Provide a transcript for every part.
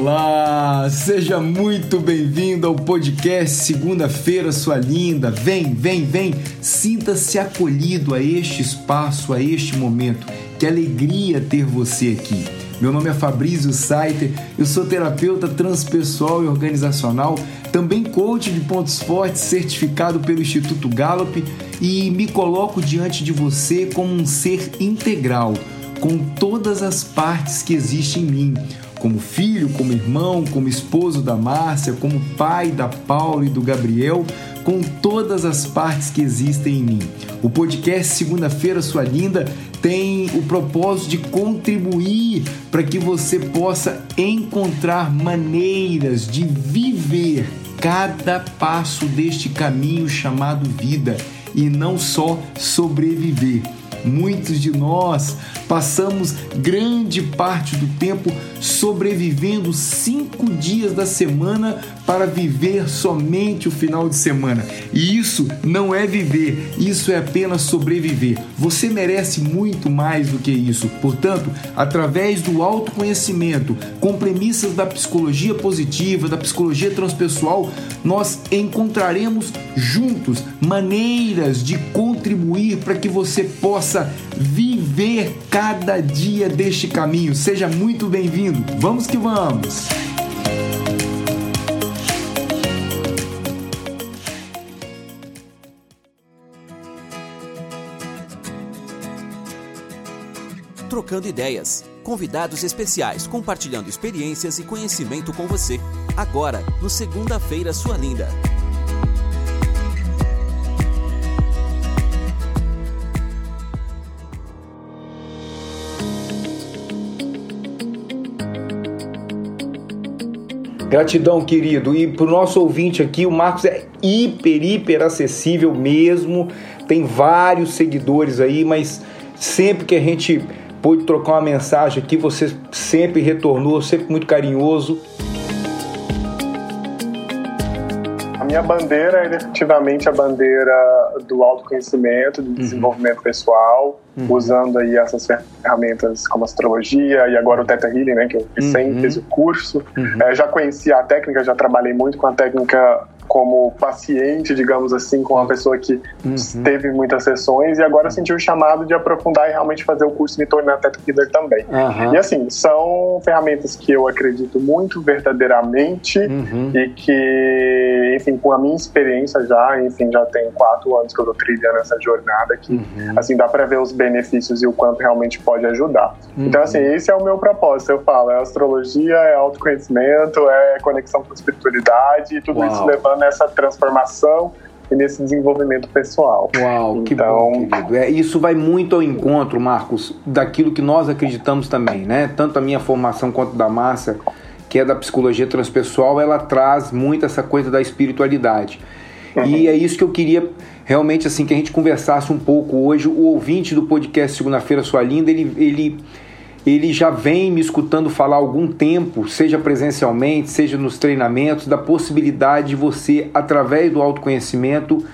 Olá, seja muito bem-vindo ao podcast Segunda-feira, sua linda. Vem, vem, vem, sinta-se acolhido a este espaço, a este momento. Que alegria ter você aqui. Meu nome é Fabrício Saiter, eu sou terapeuta transpessoal e organizacional, também coach de pontos fortes certificado pelo Instituto Gallup e me coloco diante de você como um ser integral, com todas as partes que existem em mim como filho, como irmão, como esposo da Márcia, como pai da Paula e do Gabriel, com todas as partes que existem em mim. O podcast Segunda-feira Sua Linda tem o propósito de contribuir para que você possa encontrar maneiras de viver cada passo deste caminho chamado vida e não só sobreviver. Muitos de nós passamos grande parte do tempo sobrevivendo cinco dias da semana para viver somente o final de semana. E isso não é viver, isso é apenas sobreviver. Você merece muito mais do que isso. Portanto, através do autoconhecimento, com premissas da psicologia positiva, da psicologia transpessoal, nós encontraremos juntos maneiras de contribuir para que você possa viver cada dia deste caminho. Seja muito bem-vindo. Vamos que vamos! Trocando ideias. Convidados especiais compartilhando experiências e conhecimento com você. Agora, no Segunda-feira Sua Linda. Gratidão, querido. E para o nosso ouvinte aqui, o Marcos é hiper, hiper acessível mesmo. Tem vários seguidores aí, mas sempre que a gente pôde trocar uma mensagem aqui, você sempre retornou, sempre muito carinhoso. Minha bandeira é definitivamente a bandeira do autoconhecimento, do uhum. desenvolvimento uhum. pessoal, uhum. usando aí essas ferramentas como astrologia e agora o Theta Healing, né, que eu recém uhum. fiz o curso. Uhum. É, já conhecia a técnica, já trabalhei muito com a técnica como paciente, digamos assim, com uma pessoa que uhum. teve muitas sessões e agora senti o chamado de aprofundar e realmente fazer o curso me tornar Teta Healer também. Uhum. E assim, são ferramentas que eu acredito muito verdadeiramente uhum. e que, enfim, com a minha experiência já, enfim, já tem quatro anos que eu tô trilhando essa jornada que, uhum. assim, dá para ver os benefícios e o quanto realmente pode ajudar. Então, assim, uhum. esse é o meu propósito, eu falo, é astrologia, é autoconhecimento, é conexão com a espiritualidade e tudo Uau. isso levando nessa transformação e nesse desenvolvimento pessoal. Uau, que então... bom, querido. É, isso vai muito ao encontro, Marcos, daquilo que nós acreditamos também, né? Tanto a minha formação quanto da Márcia, que é da psicologia transpessoal, ela traz muito essa coisa da espiritualidade. Uhum. E é isso que eu queria realmente assim que a gente conversasse um pouco hoje. O ouvinte do podcast Segunda-feira Sua Linda, ele, ele ele já vem me escutando falar há algum tempo, seja presencialmente, seja nos treinamentos, da possibilidade de você, através do autoconhecimento,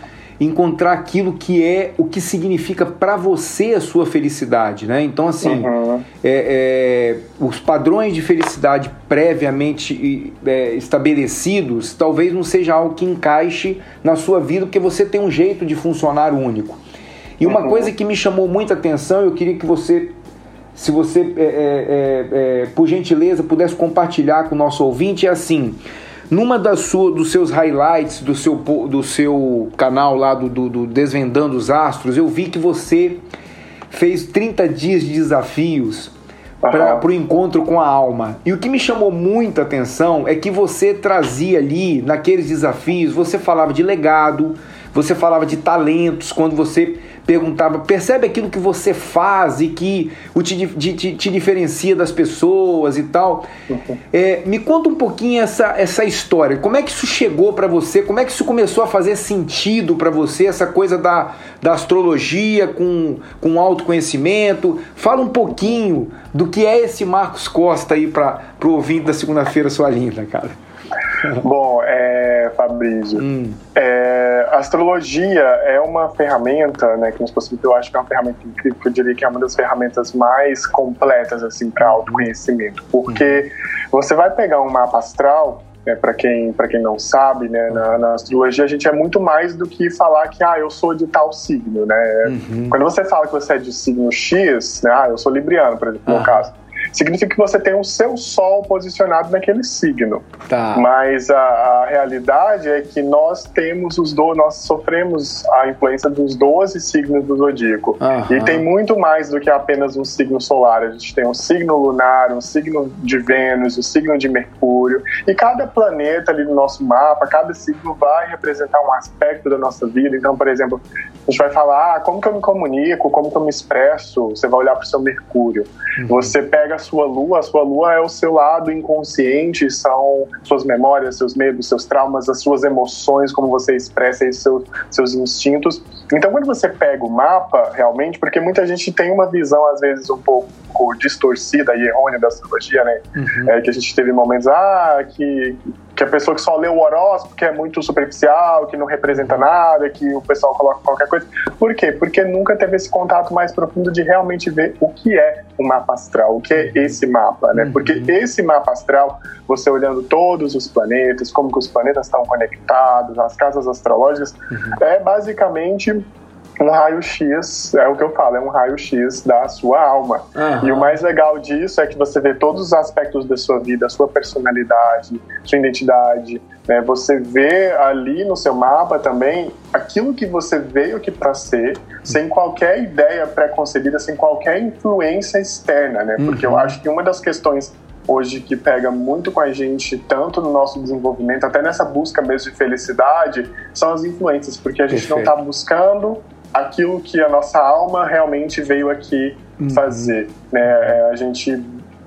encontrar aquilo que é o que significa para você a sua felicidade, né? Então, assim, uhum. é, é, os padrões de felicidade previamente é, estabelecidos talvez não seja algo que encaixe na sua vida, porque você tem um jeito de funcionar único. E uma uhum. coisa que me chamou muita atenção, eu queria que você se você, é, é, é, é, por gentileza, pudesse compartilhar com o nosso ouvinte, é assim. Numa das sua, dos seus highlights do seu, do seu canal lá do, do, do Desvendando os Astros, eu vi que você fez 30 dias de desafios para o encontro com a alma. E o que me chamou muita atenção é que você trazia ali, naqueles desafios, você falava de legado, você falava de talentos, quando você perguntava, percebe aquilo que você faz e que o te, te, te diferencia das pessoas e tal. Uhum. É, me conta um pouquinho essa, essa história. Como é que isso chegou para você? Como é que isso começou a fazer sentido para você, essa coisa da, da astrologia com, com autoconhecimento? Fala um pouquinho do que é esse Marcos Costa aí para o ouvinte da segunda-feira, sua linda, cara. Bom, é, Fabrício, hum. é, a astrologia é uma ferramenta, né, que nos possibilita, eu acho que é uma ferramenta incrível, que eu diria que é uma das ferramentas mais completas, assim, para autoconhecimento, porque Você vai pegar um mapa astral, né, para quem, quem não sabe, né, na, na, astrologia a gente é muito mais do que falar que ah, eu sou de tal signo. Né? Uhum. Quando você fala que você é de signo X, né, ah, eu sou libriano, por exemplo, no caso significa que você tem o seu Sol posicionado naquele signo. Tá. Mas a, a, realidade é que nós temos os do, nós sofremos a influência dos 12 signos do zodíaco. Uhum. E tem muito mais do que apenas um signo solar. A gente tem um signo lunar, um signo de Vênus, um signo de Mercúrio. E cada planeta ali no nosso mapa, cada signo vai representar um aspecto da nossa vida. Então, por exemplo, a gente vai falar ah, como que eu me comunico, como que eu me expresso. Você vai olhar para o seu Mercúrio. Uhum. Você pega a sua lua, a sua lua é o seu lado inconsciente, são suas memórias, seus medos, seus traumas, as suas emoções, como você expressa aí seus, seus instintos. Então, quando você pega o mapa, realmente, porque muita gente tem uma visão, às vezes, um pouco distorcida e errônea da astrologia, né? Uhum. É, que a gente teve momentos, ah, que que a pessoa que só lê o horóscopo, que é muito superficial, que não representa nada, que o pessoal coloca qualquer coisa. Por quê? Porque nunca teve esse contato mais profundo de realmente ver o que é o mapa astral, o que é esse mapa, né? Porque uhum. esse mapa astral, você olhando todos os planetas, como que os planetas estão conectados, as casas astrológicas, uhum. é basicamente um raio-x, é o que eu falo, é um raio-x da sua alma. Uhum. E o mais legal disso é que você vê todos os aspectos da sua vida, sua personalidade, sua identidade. Né? Você vê ali no seu mapa também aquilo que você veio aqui para ser, sem qualquer ideia pré-concebida, sem qualquer influência externa, né? Porque uhum. eu acho que uma das questões hoje que pega muito com a gente, tanto no nosso desenvolvimento, até nessa busca mesmo de felicidade, são as influências, porque a gente Perfeito. não está buscando aquilo que a nossa alma realmente veio aqui uhum. fazer. Né? É, a gente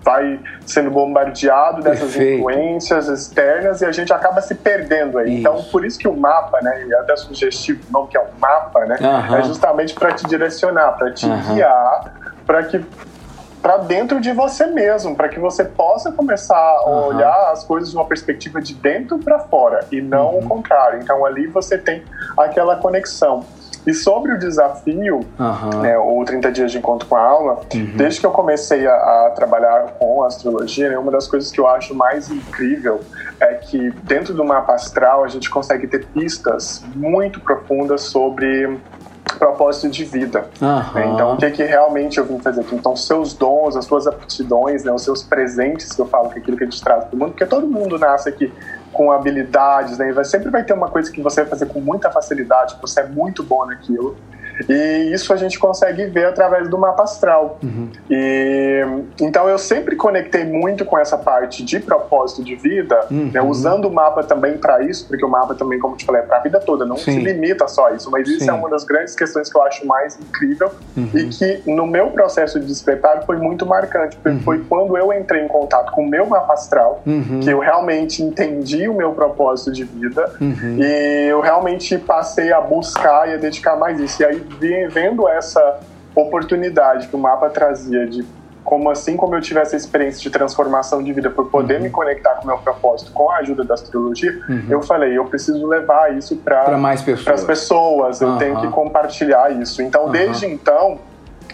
vai sendo bombardeado dessas Perfeito. influências externas e a gente acaba se perdendo aí. Então, isso. Então, por isso que o mapa, né, e até sugestivo o nome que é o mapa, né, uhum. é justamente para te direcionar, para te uhum. guiar, para que para dentro de você mesmo, para que você possa começar a uhum. olhar as coisas de uma perspectiva de dentro para fora e não uhum. o contrário. Então ali você tem aquela conexão. E sobre o desafio, uhum. né, o 30 dias de encontro com a alma, uhum. desde que eu comecei a, a trabalhar com astrologia, né, uma das coisas que eu acho mais incrível é que dentro do mapa astral a gente consegue ter pistas muito profundas sobre propósito de vida. Uhum. Então, o que, é que realmente eu vim fazer aqui? Então, seus dons, as suas aptidões, né, os seus presentes, que eu falo que é aquilo que a gente traz para o mundo, porque todo mundo nasce aqui com habilidades, né? Vai, sempre vai ter uma coisa que você vai fazer com muita facilidade, você é muito bom naquilo. E isso a gente consegue ver através do mapa astral. Uhum. E, então eu sempre conectei muito com essa parte de propósito de vida, uhum. né, usando o mapa também para isso, porque o mapa também, como te falei, é para a vida toda, não Sim. se limita só a isso. Mas isso é Sim. é uma das grandes questões que eu acho mais incrível uhum. e que no meu processo de despertar foi muito marcante, porque uhum. foi quando eu entrei em contato com o meu mapa astral uhum. que eu realmente entendi o meu propósito de vida uhum. e eu realmente passei a buscar e a dedicar mais isso. E aí vendo essa oportunidade que o mapa trazia de como assim como eu tive essa experiência de transformação de vida por poder uhum. me conectar com o meu propósito com a ajuda da astrologia, uhum. eu falei, eu preciso levar isso para mais pessoas. as pessoas, eu uhum. tenho que compartilhar isso. Então, desde então,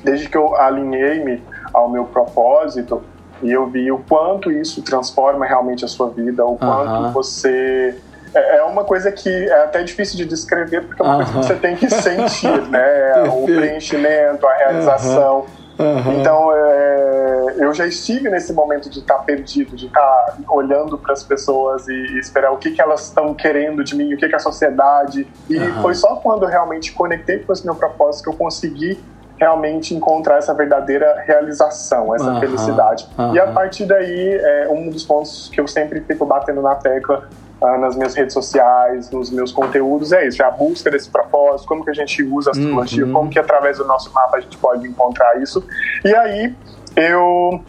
desde que eu alinhei-me ao meu propósito, e eu vi o quanto isso transforma realmente a sua vida, o quanto você é, é uma coisa que é até difícil de descrever, porque é uma coisa que você tem que sentir, né? o preenchimento, a realização. Uhum. Então, é, eu já estive nesse momento de estar perdido, de estar olhando para as pessoas e, e, esperar o que, que elas estão querendo de mim, o que, que a sociedade. E uhum. foi só quando realmente conectei com esse meu propósito que eu consegui realmente encontrar essa verdadeira realização, essa uhum. felicidade. E a partir daí, é um dos pontos que eu sempre fico batendo na tecla ah, nas minhas redes sociais, nos meus conteúdos, é isso, é a busca desse propósito, como que a gente usa a astrologia, uhum. como que através do nosso mapa a gente pode encontrar isso. E aí eu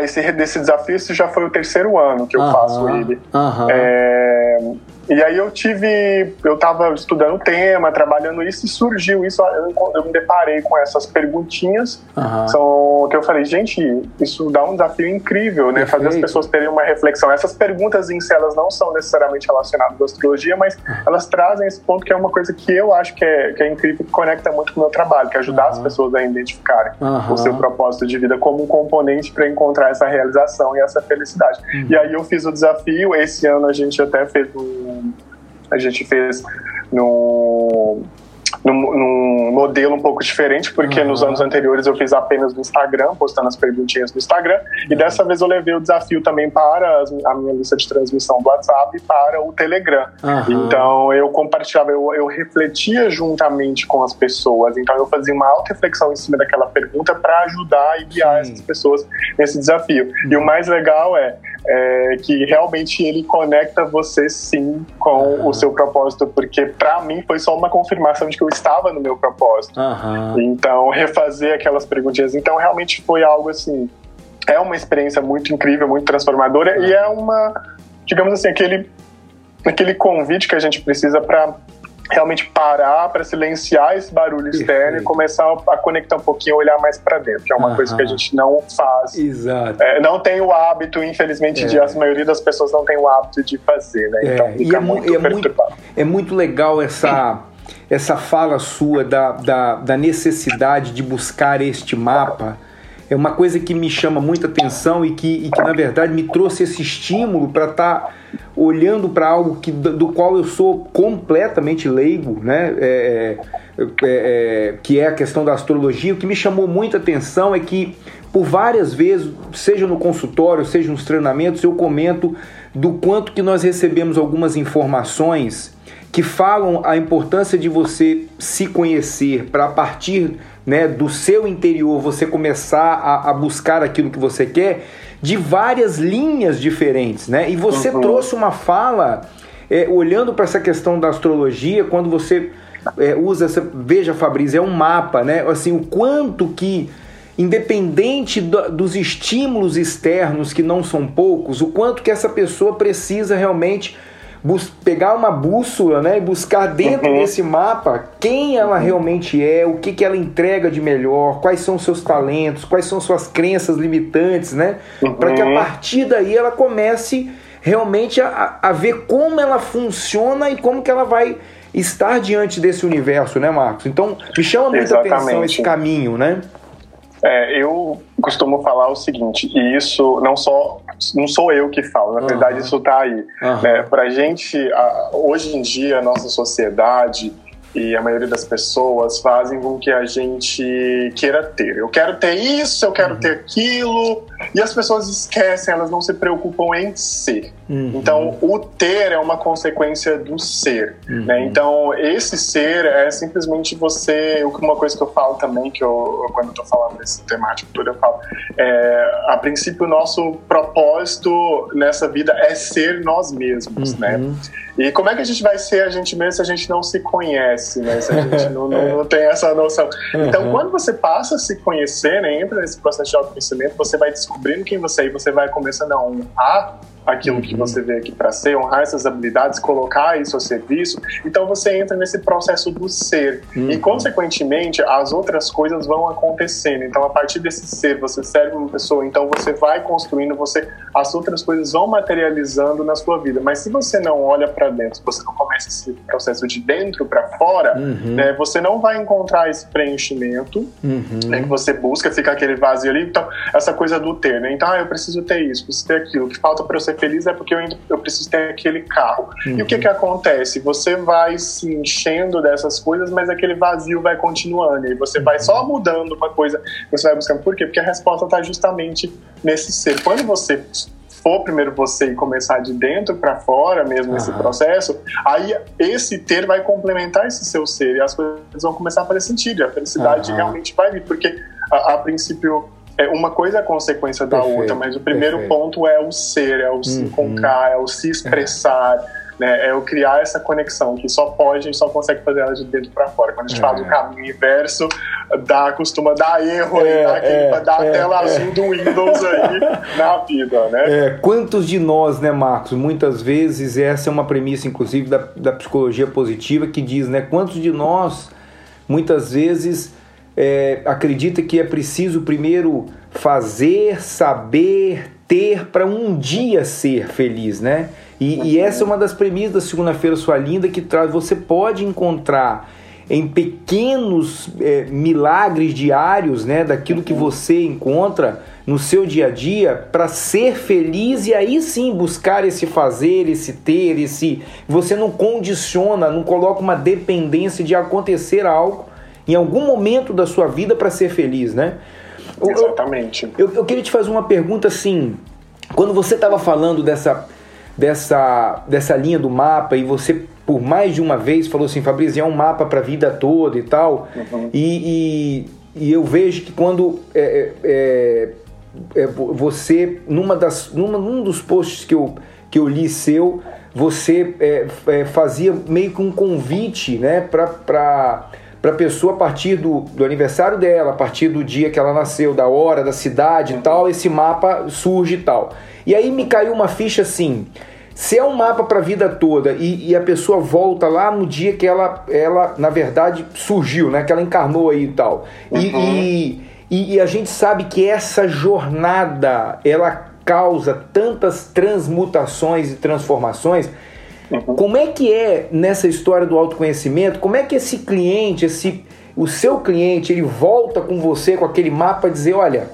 esse desse desafio esse já foi o terceiro ano que eu uhum. faço ele. Uhum. É, E aí eu tive, eu estava estudando o tema, trabalhando isso e surgiu isso, eu, eu me deparei com essas perguntinhas, uhum. são que eu falei, gente, isso dá um desafio incrível, né? Perfeito. Fazer as pessoas terem uma reflexão. Essas perguntas em si, elas não são necessariamente relacionadas à astrologia, mas uhum. elas trazem esse ponto que é uma coisa que eu acho que é, que é incrível, que conecta muito com o meu trabalho, que é ajudar uhum. as pessoas a identificarem o seu propósito de vida como um componente para encontrar essa realização e essa felicidade. Uhum. E aí eu fiz o desafio, esse ano a gente até fez um, a gente fez no num, num, modelo um pouco diferente, porque uhum. nos anos anteriores eu fiz apenas no Instagram, postando as perguntinhas no Instagram, uhum. e dessa vez eu levei o desafio também para a minha lista de transmissão do WhatsApp e para o Telegram. Uhum. Então eu compartilhava, eu, eu refletia juntamente com as pessoas, então eu fazia uma auto-reflexão em cima daquela pergunta para ajudar e guiar Sim. essas pessoas nesse desafio. E o mais legal é, é, que realmente ele conecta você sim com o seu propósito, porque para mim foi só uma confirmação de que eu estava no meu propósito. Uhum. Então, refazer aquelas perguntinhas. Então, realmente foi algo assim. É uma experiência muito incrível, muito transformadora uhum. e é uma, digamos assim, aquele, aquele convite que a gente precisa para realmente parar para silenciar esse barulho externo e começar a conectar um pouquinho, olhar mais para dentro, que é uma uhum. coisa que a gente não faz. Exato. É, não tem o hábito, infelizmente, é. de a maioria das pessoas não tem o hábito de fazer, né? É. Então fica e é muito, é muito, é muito legal essa essa fala sua da, da, da necessidade de buscar este mapa é uma coisa que me chama muita atenção e que, e que na verdade me trouxe esse estímulo para estar tá olhando para algo que, do qual eu sou completamente leigo, né? É, é, é, é, que é a questão da astrologia. O que me chamou muita atenção é que por várias vezes, seja no consultório, seja nos treinamentos, eu comento do quanto que nós recebemos algumas informações que falam a importância de você se conhecer para partir né, do seu interior você começar a, a, buscar aquilo que você quer de várias linhas diferentes, né? E você uhum. trouxe uma fala é, olhando para essa questão da astrologia quando você é, usa essa veja Fabrício é um mapa, né? Assim o quanto que independente do, dos estímulos externos que não são poucos, o quanto que essa pessoa precisa realmente pegar uma bússola né, e buscar dentro uhum. desse mapa quem ela uhum. realmente é, o que, que ela entrega de melhor, quais são seus talentos, quais são suas crenças limitantes, né? Uhum. Para que a partir daí ela comece realmente a, a ver como ela funciona e como que ela vai estar diante desse universo, né, Marcos? Então, me chama muita Exatamente. atenção esse caminho, né? É, eu costumo falar o seguinte, e isso não só não sou eu que falo, na uhum. verdade isso está aí. Uhum. Né? Para gente, hoje em dia, a nossa sociedade e a maioria das pessoas fazem com que a gente queira ter. Eu quero ter isso, eu quero uhum. ter aquilo, e as pessoas esquecem, elas não se preocupam em ser. Uhum. Então, o ter é uma consequência do ser. Uhum. Né? Então, esse ser é simplesmente você. Uma coisa que eu falo também, que eu, quando eu tô falando desse temático todo, eu falo. É, a princípio, o nosso propósito nessa vida é ser nós mesmos, né? Uhum. E como é que a gente vai ser a gente mesmo se a gente não se conhece, né? Se a gente não, não, não tem essa noção. Então, uhum. quando você passa a se conhecer, né, entra nesse processo de autoconhecimento, você vai descobrindo quem você é e você vai começando a honrar aquilo uhum. que você veio aqui para ser, honrar essas habilidades, colocar isso a serviço. Então você entra nesse processo do ser uhum. e, consequentemente, as outras coisas vão acontecendo. Então, a partir desse ser, você serve uma pessoa, então você vai construindo, você as outras coisas vão materializando na sua vida. Mas se você não olha para dentro, se você não começa esse processo de dentro para fora, uhum. né, você não vai encontrar esse preenchimento uhum. né, que você busca, fica aquele vazio ali. Então, essa coisa do ter, né? Então, ah, eu preciso ter isso, preciso ter aquilo. Que falta para eu ser feliz é porque eu, eu preciso ter aquele carro. Uhum. E o que uhum. que acontece? Você vai se enchendo dessas coisas, mas aquele vazio vai continuando. E você vai só mudando uma coisa, você vai buscando. Por quê? Porque a resposta está justamente nesse ser. Quando você for primeiro você e começar de dentro para fora mesmo uhum. esse processo, aí esse ter vai complementar esse seu ser e as coisas vão começar a fazer sentido. A felicidade uhum. realmente vai vir, porque a, a princípio é, uma coisa é consequência da Perfeito. outra, mas o primeiro Perfeito. ponto é o ser, é o se uhum. encontrar, é o se expressar. né, é eu criar essa conexão que só pode, a gente só consegue fazer ela de dentro para fora. Quando a gente é. faz o caminho inverso, dá, costuma dar erro é, aí, dá, aquele, é, dá a é, tela é. azul do Windows aí na vida, né? É, quantos de nós, né, Marcos, muitas vezes, essa é uma premissa, inclusive, da, da psicologia positiva, que diz, né, quantos de nós, muitas vezes, é, acredita que é preciso primeiro fazer, saber, ter para um dia ser feliz, né? E, e essa é uma das premissas da segunda-feira sua linda que traz. Você pode encontrar em pequenos é, milagres diários, né, daquilo que você encontra no seu dia a dia para ser feliz e aí sim buscar esse fazer, esse ter, esse você não condiciona, não coloca uma dependência de acontecer algo em algum momento da sua vida para ser feliz, né? Exatamente. Eu, eu, eu, queria te fazer uma pergunta assim, quando você estava falando dessa dessa dessa linha do mapa e você por mais de uma vez falou assim, Fabrício, é um mapa para a vida toda e tal. Uhum. E, e, e, eu vejo que quando é, é, é, é você, numa das, numa, num dos posts que eu, que eu li seu, você é, é, fazia meio que um convite né, para para a pessoa a partir do, do aniversário dela, a partir do dia que ela nasceu, da hora, da cidade e tal, esse mapa surge e tal. E aí me caiu uma ficha assim: se é um mapa para a vida toda e, e, a pessoa volta lá no dia que ela, ela na verdade, surgiu, né? Que ela encarnou aí e tal. Uhum. E, e, e, a gente sabe que essa jornada, ela causa tantas transmutações e transformações. Uhum. Como é que é nessa história do autoconhecimento? Como é que esse cliente, esse o seu cliente, ele volta com você com aquele mapa e dizer, olha,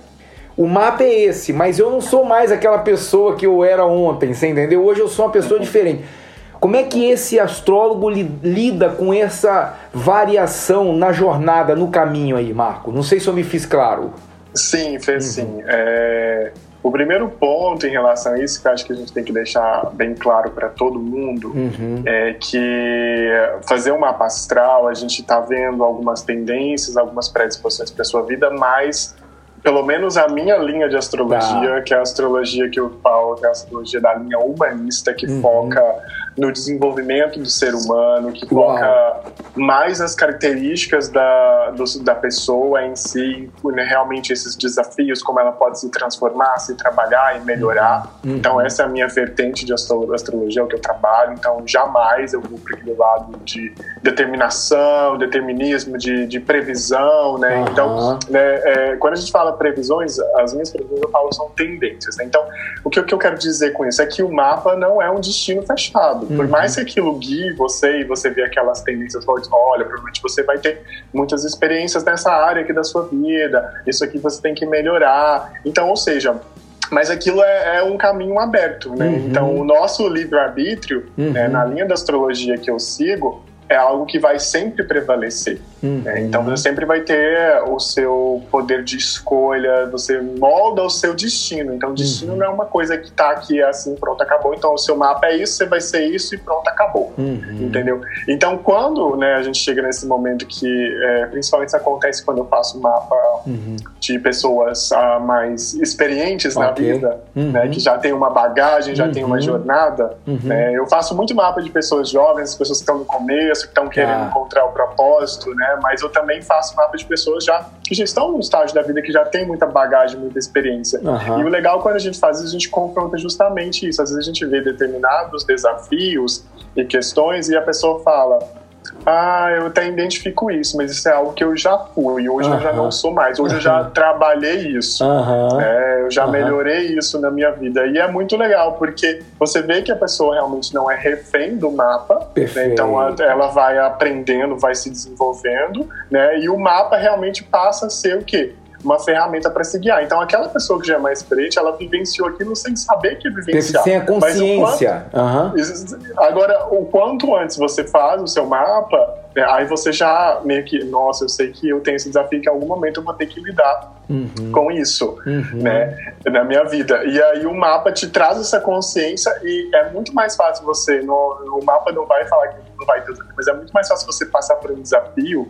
o mapa é esse, mas eu não sou mais aquela pessoa que eu era ontem, você entendeu? Hoje eu sou uma pessoa diferente. Como é que esse astrólogo li, lida com essa variação na jornada, no caminho aí, Marco? Não sei se eu me fiz claro. Sim, fez uhum. sim. É, o primeiro ponto em relação a isso, que eu acho que a gente tem que deixar bem claro para todo mundo, uhum. é que fazer um mapa astral, a gente está vendo algumas tendências, algumas predisposições para sua vida, mas pelo menos a minha linha de astrologia, tá. que é a astrologia que eu falo, que é a astrologia da linha humanista, que uhum. foca no desenvolvimento do ser humano, que Uau. foca mais nas características da, do, da pessoa em si, né, realmente esses desafios, como ela pode se transformar, se trabalhar e melhorar. Uhum. Então, essa é a minha vertente de astro, astrologia, o que eu trabalho. Então, jamais eu vou para aquele lado de determinação, determinismo, de, de previsão, né? Uhum. Então, né, é, quando a gente fala previsões, as minhas previsões eu falo são tendências. Né? Então, o que, o que eu quero dizer com isso é que o mapa não é um destino fechado. Uhum. Por mais que aquilo guie você e você vê aquelas tendências fortes, olha, provavelmente você vai ter muitas experiências nessa área aqui da sua vida, isso aqui você tem que melhorar. Então, ou seja, mas aquilo é, é, um caminho aberto, né? Uhum. Então, o nosso livre-arbítrio, né, uhum. né, na linha da astrologia que eu sigo, é algo que vai sempre prevalecer. Uhum. Né? Então você sempre vai ter o seu poder de escolha, você molda o seu destino. Então o destino uhum. não é uma coisa que está aqui assim, pronto, acabou. Então o seu mapa é isso, você vai ser isso e pronto, acabou. Uhum. Entendeu? Então quando né, a gente chega nesse momento que, é, principalmente isso acontece quando eu faço mapa uhum. de pessoas uh, mais experientes okay. na vida, né, uhum. que já tem uma bagagem, já tem uma uhum. jornada, né? eu faço muito mapa de pessoas jovens, pessoas que estão no começo, que estão querendo ah. encontrar o propósito, né? Mas eu também faço mapa de pessoas já que já estão no estágio da vida, que já tem muita bagagem, muita experiência. Uhum. E o legal quando a gente faz isso, a gente confronta justamente isso. Às vezes a gente vê determinados desafios e questões e a pessoa fala ah, eu até identifico isso, mas isso é algo que eu já fui, hoje eu já não sou mais, hoje eu já trabalhei isso, é, eu já melhorei isso na minha vida. E é muito legal, porque você vê que a pessoa realmente não é refém do mapa, né? então ela vai aprendendo, vai se desenvolvendo, né? e o mapa realmente passa a ser o quê? Uma ferramenta para se guiar. Então, aquela pessoa que já é mais experiente, ela vivenciou aquilo sem saber que vivenciar. Sem a consciência. Quanto, uhum. Agora, o quanto antes você faz o seu mapa, né, aí você já meio que, nossa, eu sei que eu tenho esse desafio que em algum momento eu vou ter que lidar uhum. com isso, uhum. né, na minha vida. E aí o mapa te traz essa consciência e é muito mais fácil você, no, o mapa não vai falar que não vai ter, mas é muito mais fácil você passar por um desafio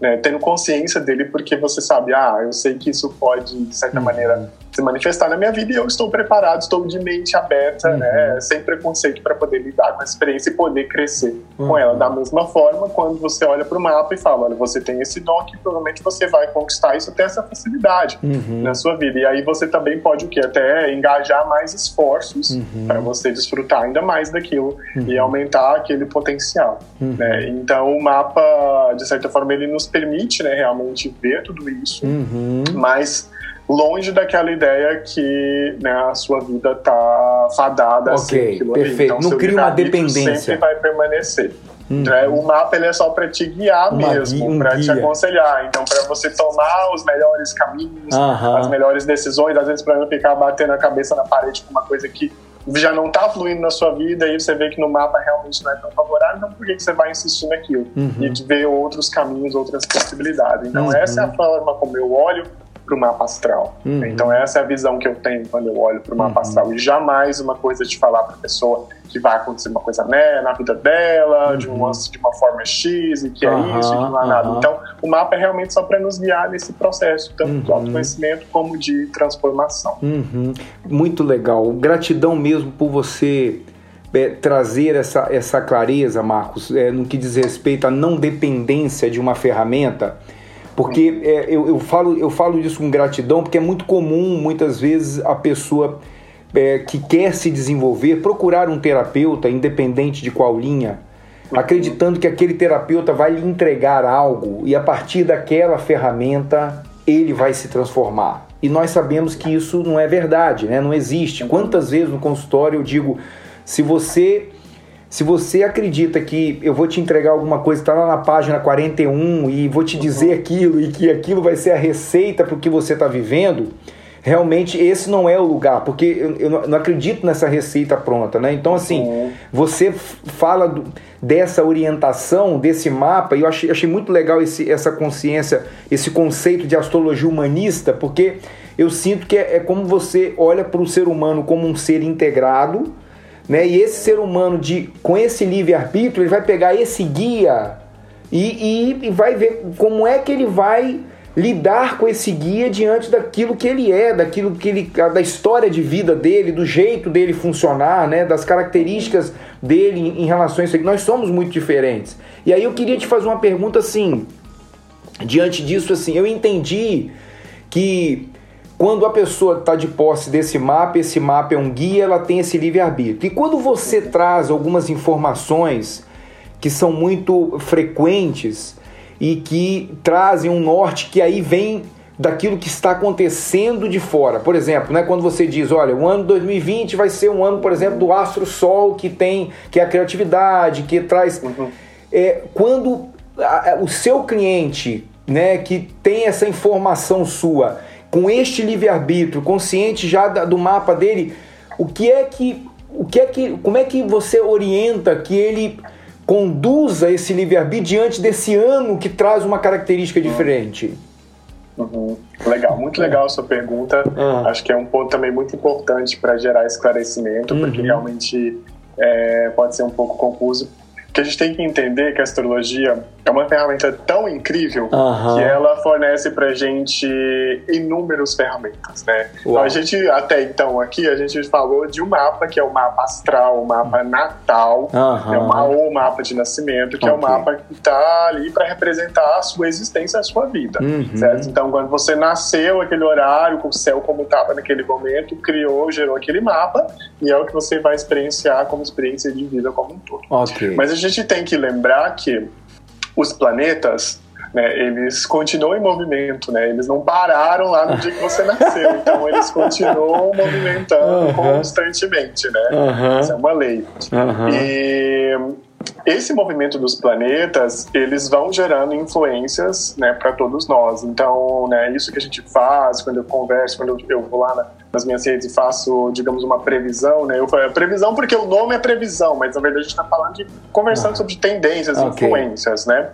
né, tendo consciência dele, porque você sabe, ah, eu sei que isso pode, de certa uhum. maneira, se manifestar na minha vida e eu estou preparado, estou de mente aberta, uhum. né, sem preconceito para poder lidar com essa experiência e poder crescer uhum. com ela. Da mesma forma, quando você olha para o mapa e fala, olha, você tem esse dom que provavelmente você vai conquistar isso, ter essa facilidade uhum. na sua vida. E aí você também pode o quê? Até engajar mais esforços uhum. para você desfrutar ainda mais daquilo e uhum. aumentar aquele potencial. Uhum. Né? Então o mapa, de certa forma, ele nos permite né, realmente ver tudo isso, mas longe daquela ideia que né, a sua vida tá fadada okay, assim, perfeito. Então, não cria uma dependência. sempre vai permanecer. Hum. Né? O mapa ele é só para te guiar uma mesmo, um para te aconselhar. Então, para você tomar os melhores caminhos, as melhores decisões, às vezes para não ficar batendo a cabeça na parede com uma coisa que já não está fluindo na sua vida e você vê que no mapa realmente não é tão favorável, então por que, que você vai insistir naquilo? Uhum. E ver outros caminhos, outras possibilidades. Então, uhum. essa é a forma como eu olho para o mapa astral. Uhum. Então essa é a visão que eu tenho quando eu olho para o mapa uhum. astral. E jamais uma coisa de falar para a pessoa que vai acontecer uma coisa né, na vida dela, uhum. de, uma, de uma forma X, e que é isso, e que não é nada. Então o mapa é realmente só para nos guiar nesse processo, tanto do uhum. autoconhecimento como de transformação. Uhum. Muito legal. Gratidão mesmo por você é, trazer essa, essa clareza, Marcos, é, no que diz respeito à não dependência de uma ferramenta porque é, eu, eu, falo, eu falo isso com gratidão, porque é muito comum, muitas vezes, a pessoa é, que quer se desenvolver procurar um terapeuta, independente de qual linha, acreditando que aquele terapeuta vai lhe entregar algo e a partir daquela ferramenta ele vai se transformar. E nós sabemos que isso não é verdade, né? não existe. Quantas vezes no consultório eu digo: se você se você acredita que eu vou te entregar alguma coisa, está lá na página 41 e vou te dizer aquilo e que aquilo vai ser a receita para o que você está vivendo, realmente esse não é o lugar, porque eu, eu, não acredito nessa receita pronta, né? Então, assim, você fala do, dessa orientação, desse mapa, e eu achei, achei muito legal esse, essa consciência, esse conceito de astrologia humanista, porque eu sinto que é, é como você olha para o ser humano como um ser integrado né? E esse ser humano, de, com esse livre-arbítrio, ele vai pegar esse guia e, e, e vai ver como é que ele vai lidar com esse guia diante daquilo que ele é, daquilo que ele, da história de vida dele, do jeito dele funcionar, né, das características dele em, em relação a isso. Nós somos muito diferentes. E aí eu queria te fazer uma pergunta assim, diante disso assim, eu entendi que quando a pessoa está de posse desse mapa, esse mapa é um guia, ela tem esse livre-arbítrio. E quando você traz algumas informações que são muito frequentes e que trazem um norte que aí vem daquilo que está acontecendo de fora. Por exemplo, né, quando você diz, olha, o ano 2020 vai ser um ano, por exemplo, do astro sol que tem, que é a criatividade, que traz. Uhum. É, quando a, o seu cliente, né, que tem essa informação sua, com este livre-arbítrio, consciente já do mapa dele, o que é que o que é que como é que você orienta que ele conduza esse livre-arbítrio diante desse ano que traz uma característica diferente? Uhum. Legal, muito legal a sua pergunta. Uhum. Acho que é um ponto também muito importante para gerar esclarecimento, uhum. porque realmente é, pode ser um pouco confuso que a gente tem que entender que a astrologia é uma ferramenta tão incrível uhum. que ela fornece pra gente inúmeras ferramentas, né? Então a gente, até então aqui, a gente falou de um mapa, que é o mapa astral, o mapa natal, uhum. é uma, o mapa de nascimento, que okay. é o mapa que tá ali para representar a sua existência, a sua vida, uhum. certo? Então quando você nasceu, aquele horário, com o céu como estava naquele momento, criou, gerou aquele mapa, e é o que você vai experienciar como experiência de vida como um todo. Okay. Mas a gente tem que lembrar que os planetas né, eles continuam em movimento, né? Eles não pararam lá no dia que você nasceu, então eles continuam movimentando uhum. constantemente, né? Uhum. Isso é uma lei. Uhum. E esse movimento dos planetas, eles vão gerando influências, né, para todos nós. Então, né, isso que a gente faz quando eu converso, quando eu, vou lá na, nas minhas redes e faço, digamos, uma previsão, né? Eu falo, previsão porque o nome é previsão, mas na verdade a gente está falando de conversando ah. sobre tendências, okay. influências, né?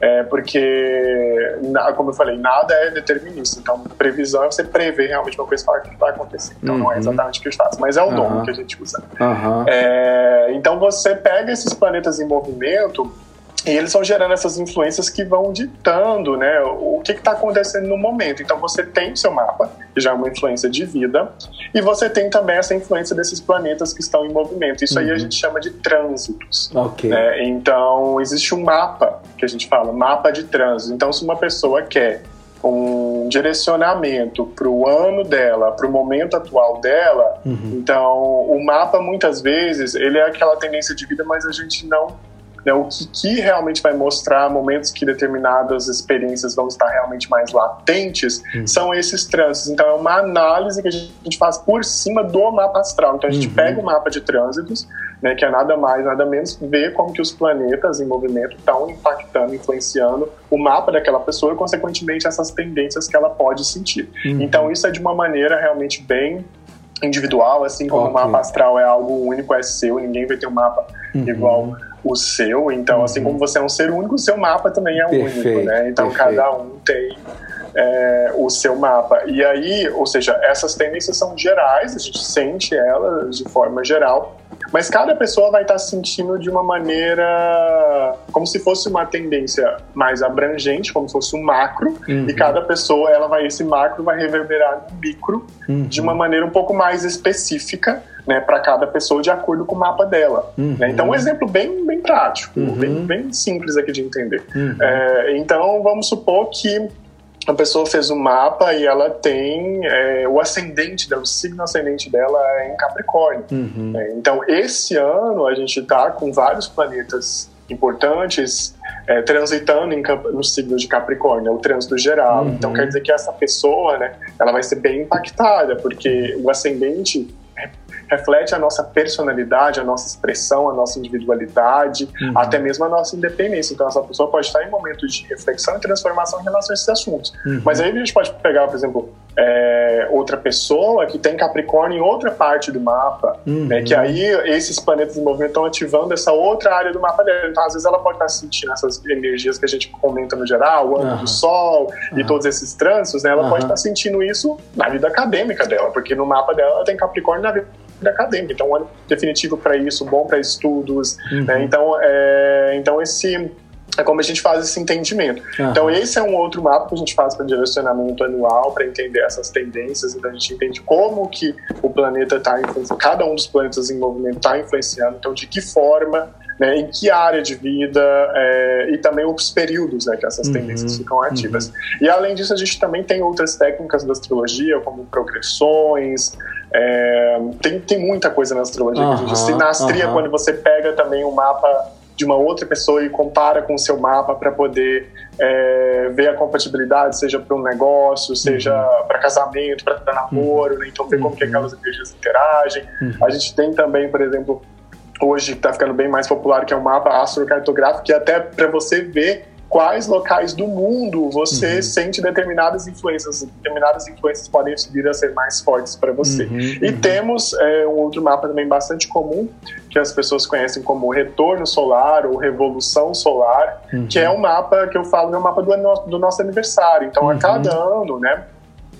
É porque, como eu falei, nada é determinista. Então, previsão é você prever realmente uma coisa que vai acontecer. Então, uhum. não é uhum. exatamente o que gente faz, mas é o nome uhum. que a gente usa. Uhum. É, então, você pega esses planetas em movimento e eles vão gerando essas influências que vão ditando né, o que está acontecendo no momento. Então você tem o seu mapa, que já é uma influência de vida, e você tem também essa influência desses planetas que estão em movimento. Isso uhum. aí a uhum. gente chama de trânsitos. Okay. Né? Então existe um mapa que a gente fala, mapa de trânsito. Então se uma pessoa quer um direcionamento para o ano dela, para o momento atual dela. Uhum. Então, o mapa muitas vezes ele é aquela tendência de vida, mas a gente não né, o que, que, realmente vai mostrar momentos que determinadas experiências vão estar realmente mais latentes uhum. são esses trânsitos. Então, é uma análise que a gente faz por cima do mapa astral. Então, a gente uhum. pega o mapa de trânsitos, né, que é nada mais, nada menos, ver como que os planetas em movimento estão impactando, influenciando o mapa daquela pessoa e, consequentemente, essas tendências que ela pode sentir. Uhum. Então, isso é de uma maneira realmente bem individual, assim como okay. o mapa astral é algo único, é seu, ninguém vai ter um mapa uhum. igual o seu. Então, assim uhum. como você é um ser único, o seu mapa também é perfeito, único, né? Então, perfeito. cada um tem é, o seu mapa. E aí, ou seja, essas tendências são gerais, a gente sente elas de forma geral, mas cada pessoa vai estar sentindo de uma maneira como se fosse uma tendência mais abrangente, como se fosse um macro, uhum. e cada pessoa, ela vai esse macro vai reverberar no micro uhum. de uma maneira um pouco mais específica, né, para cada pessoa de acordo com o mapa dela. Uhum. Né? Então, um exemplo bem, bem prático, uhum. bem, bem simples aqui de entender. Uhum. É, então, vamos supor que a pessoa fez um mapa e ela tem é, o ascendente dela, o signo ascendente dela é em Capricórnio. Uhum. É, então, esse ano a gente está com vários planetas importantes é, transitando em, no signo de Capricórnio, é o trânsito geral. Uhum. Então, quer dizer que essa pessoa, né, ela vai ser bem impactada, porque o ascendente reflete a nossa personalidade, a nossa expressão, a nossa individualidade, uhum. até mesmo a nossa independência. Então, essa pessoa pode estar em momentos de reflexão e transformação em relação a esses assuntos. Uhum. Mas aí a gente pode pegar, por exemplo, é, outra pessoa que tem Capricórnio em outra parte do mapa, uhum. né, que aí esses planetas em movimento estão ativando essa outra área do mapa dela. Então, às vezes, ela pode estar sentindo essas energias que a gente comenta no geral, o ano do Sol e todos esses trânsitos, né, ela pode estar sentindo isso na vida acadêmica dela, porque no mapa dela ela tem Capricórnio na vida acadêmica. Então, um ano definitivo para isso, bom para estudos. Uhum. Né? Então, é, então, esse é como a gente faz esse entendimento. Uhum. Então, esse é um outro mapa que a gente faz para direcionamento anual, para entender essas tendências, então a gente entende como que o planeta está influenciando, cada um dos planetas em movimento está influenciando, então de que forma, né, em que área de vida, é, e também os períodos né, que essas uhum. tendências ficam ativas. Uhum. E além disso, a gente também tem outras técnicas da astrologia, como progressões, é, tem, tem muita coisa na astrologia. Uhum, se na astria, uhum. quando você pega também um mapa de uma outra pessoa e compara com o seu mapa para poder é, ver a compatibilidade, seja para um negócio, seja uhum. para casamento, para namoro, né? então ver como que uhum. aquelas energias interagem. Uhum. A gente tem também, por exemplo, hoje está ficando bem mais popular, que é um mapa astrocartográfico, que é até para você ver quais locais do mundo você uhum. sente determinadas influências. Determinadas influências podem vir a ser mais fortes para você. Uhum, e uhum. temos é, um outro mapa também bastante comum, que as pessoas conhecem como retorno solar ou revolução solar, que é uhum. um mapa que eu falo, é um mapa do, do nosso aniversário. Então, a cada uhum. ano, né,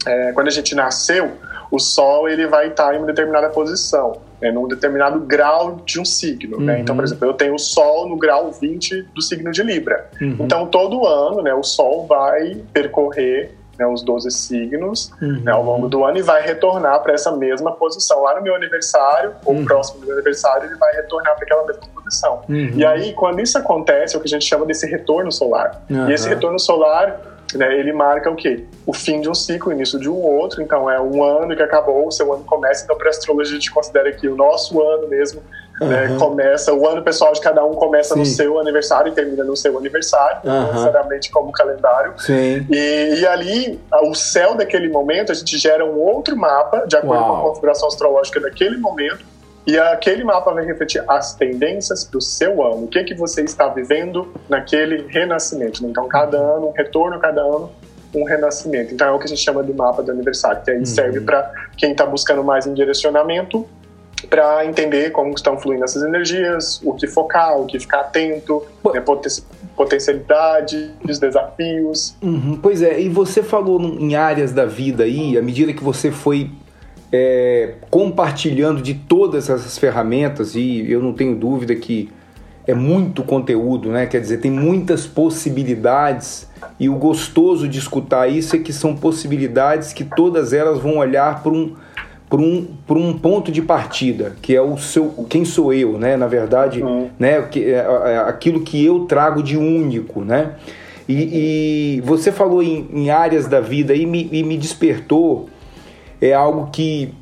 é, quando a gente nasceu, o Sol ele vai estar em uma determinada posição né, num determinado grau de um signo. Uhum. Né? Então, por uhum. exemplo, eu tenho o Sol no grau 20 do signo de Libra. Uhum. Então, todo ano, né, o Sol vai percorrer né, os 12 signos uhum. né, ao longo do ano e vai retornar para essa mesma posição. Lá no meu aniversário, ou uhum. próximo do meu aniversário, ele vai retornar para aquela mesma posição. Uhum. E aí, quando isso acontece, é o que a gente chama desse retorno solar. E esse retorno solar né, ele marca o quê? O fim de um ciclo, o início de um outro. Então, é um ano que acabou, o seu ano começa. Então, para astrologia, a gente considera que o nosso ano mesmo uhum. né, começa, o ano pessoal de cada um começa Sim. no seu aniversário e termina no seu aniversário, uhum. não necessariamente como calendário. Sim. E, e, ali, o céu daquele momento, a gente gera um outro mapa, de acordo Uau. com a configuração astrológica daquele momento, e aquele mapa vai refletir as tendências do seu ano, o que, que você está vivendo naquele renascimento. Então, cada ano, um retorno, cada ano, um renascimento. Então, é o que a gente chama do mapa do aniversário, que aí uhum. serve para quem está buscando mais um direcionamento, para entender como estão fluindo essas energias, o que focar, o que ficar atento, né, poten potencialidades, desafios. Uhum, pois é, e você falou em áreas da vida aí, à medida que você foi é, compartilhando de todas essas ferramentas, e eu não tenho dúvida que é muito conteúdo, né? Quer dizer, tem muitas possibilidades e o gostoso de escutar isso é que são possibilidades que todas elas vão olhar para um por um, por um ponto de partida, que é o seu quem sou eu, né? Na verdade, uhum. né? Que, é, é, aquilo que eu trago de único, né? E, e você falou em, em, áreas da vida e me, e me despertou é algo que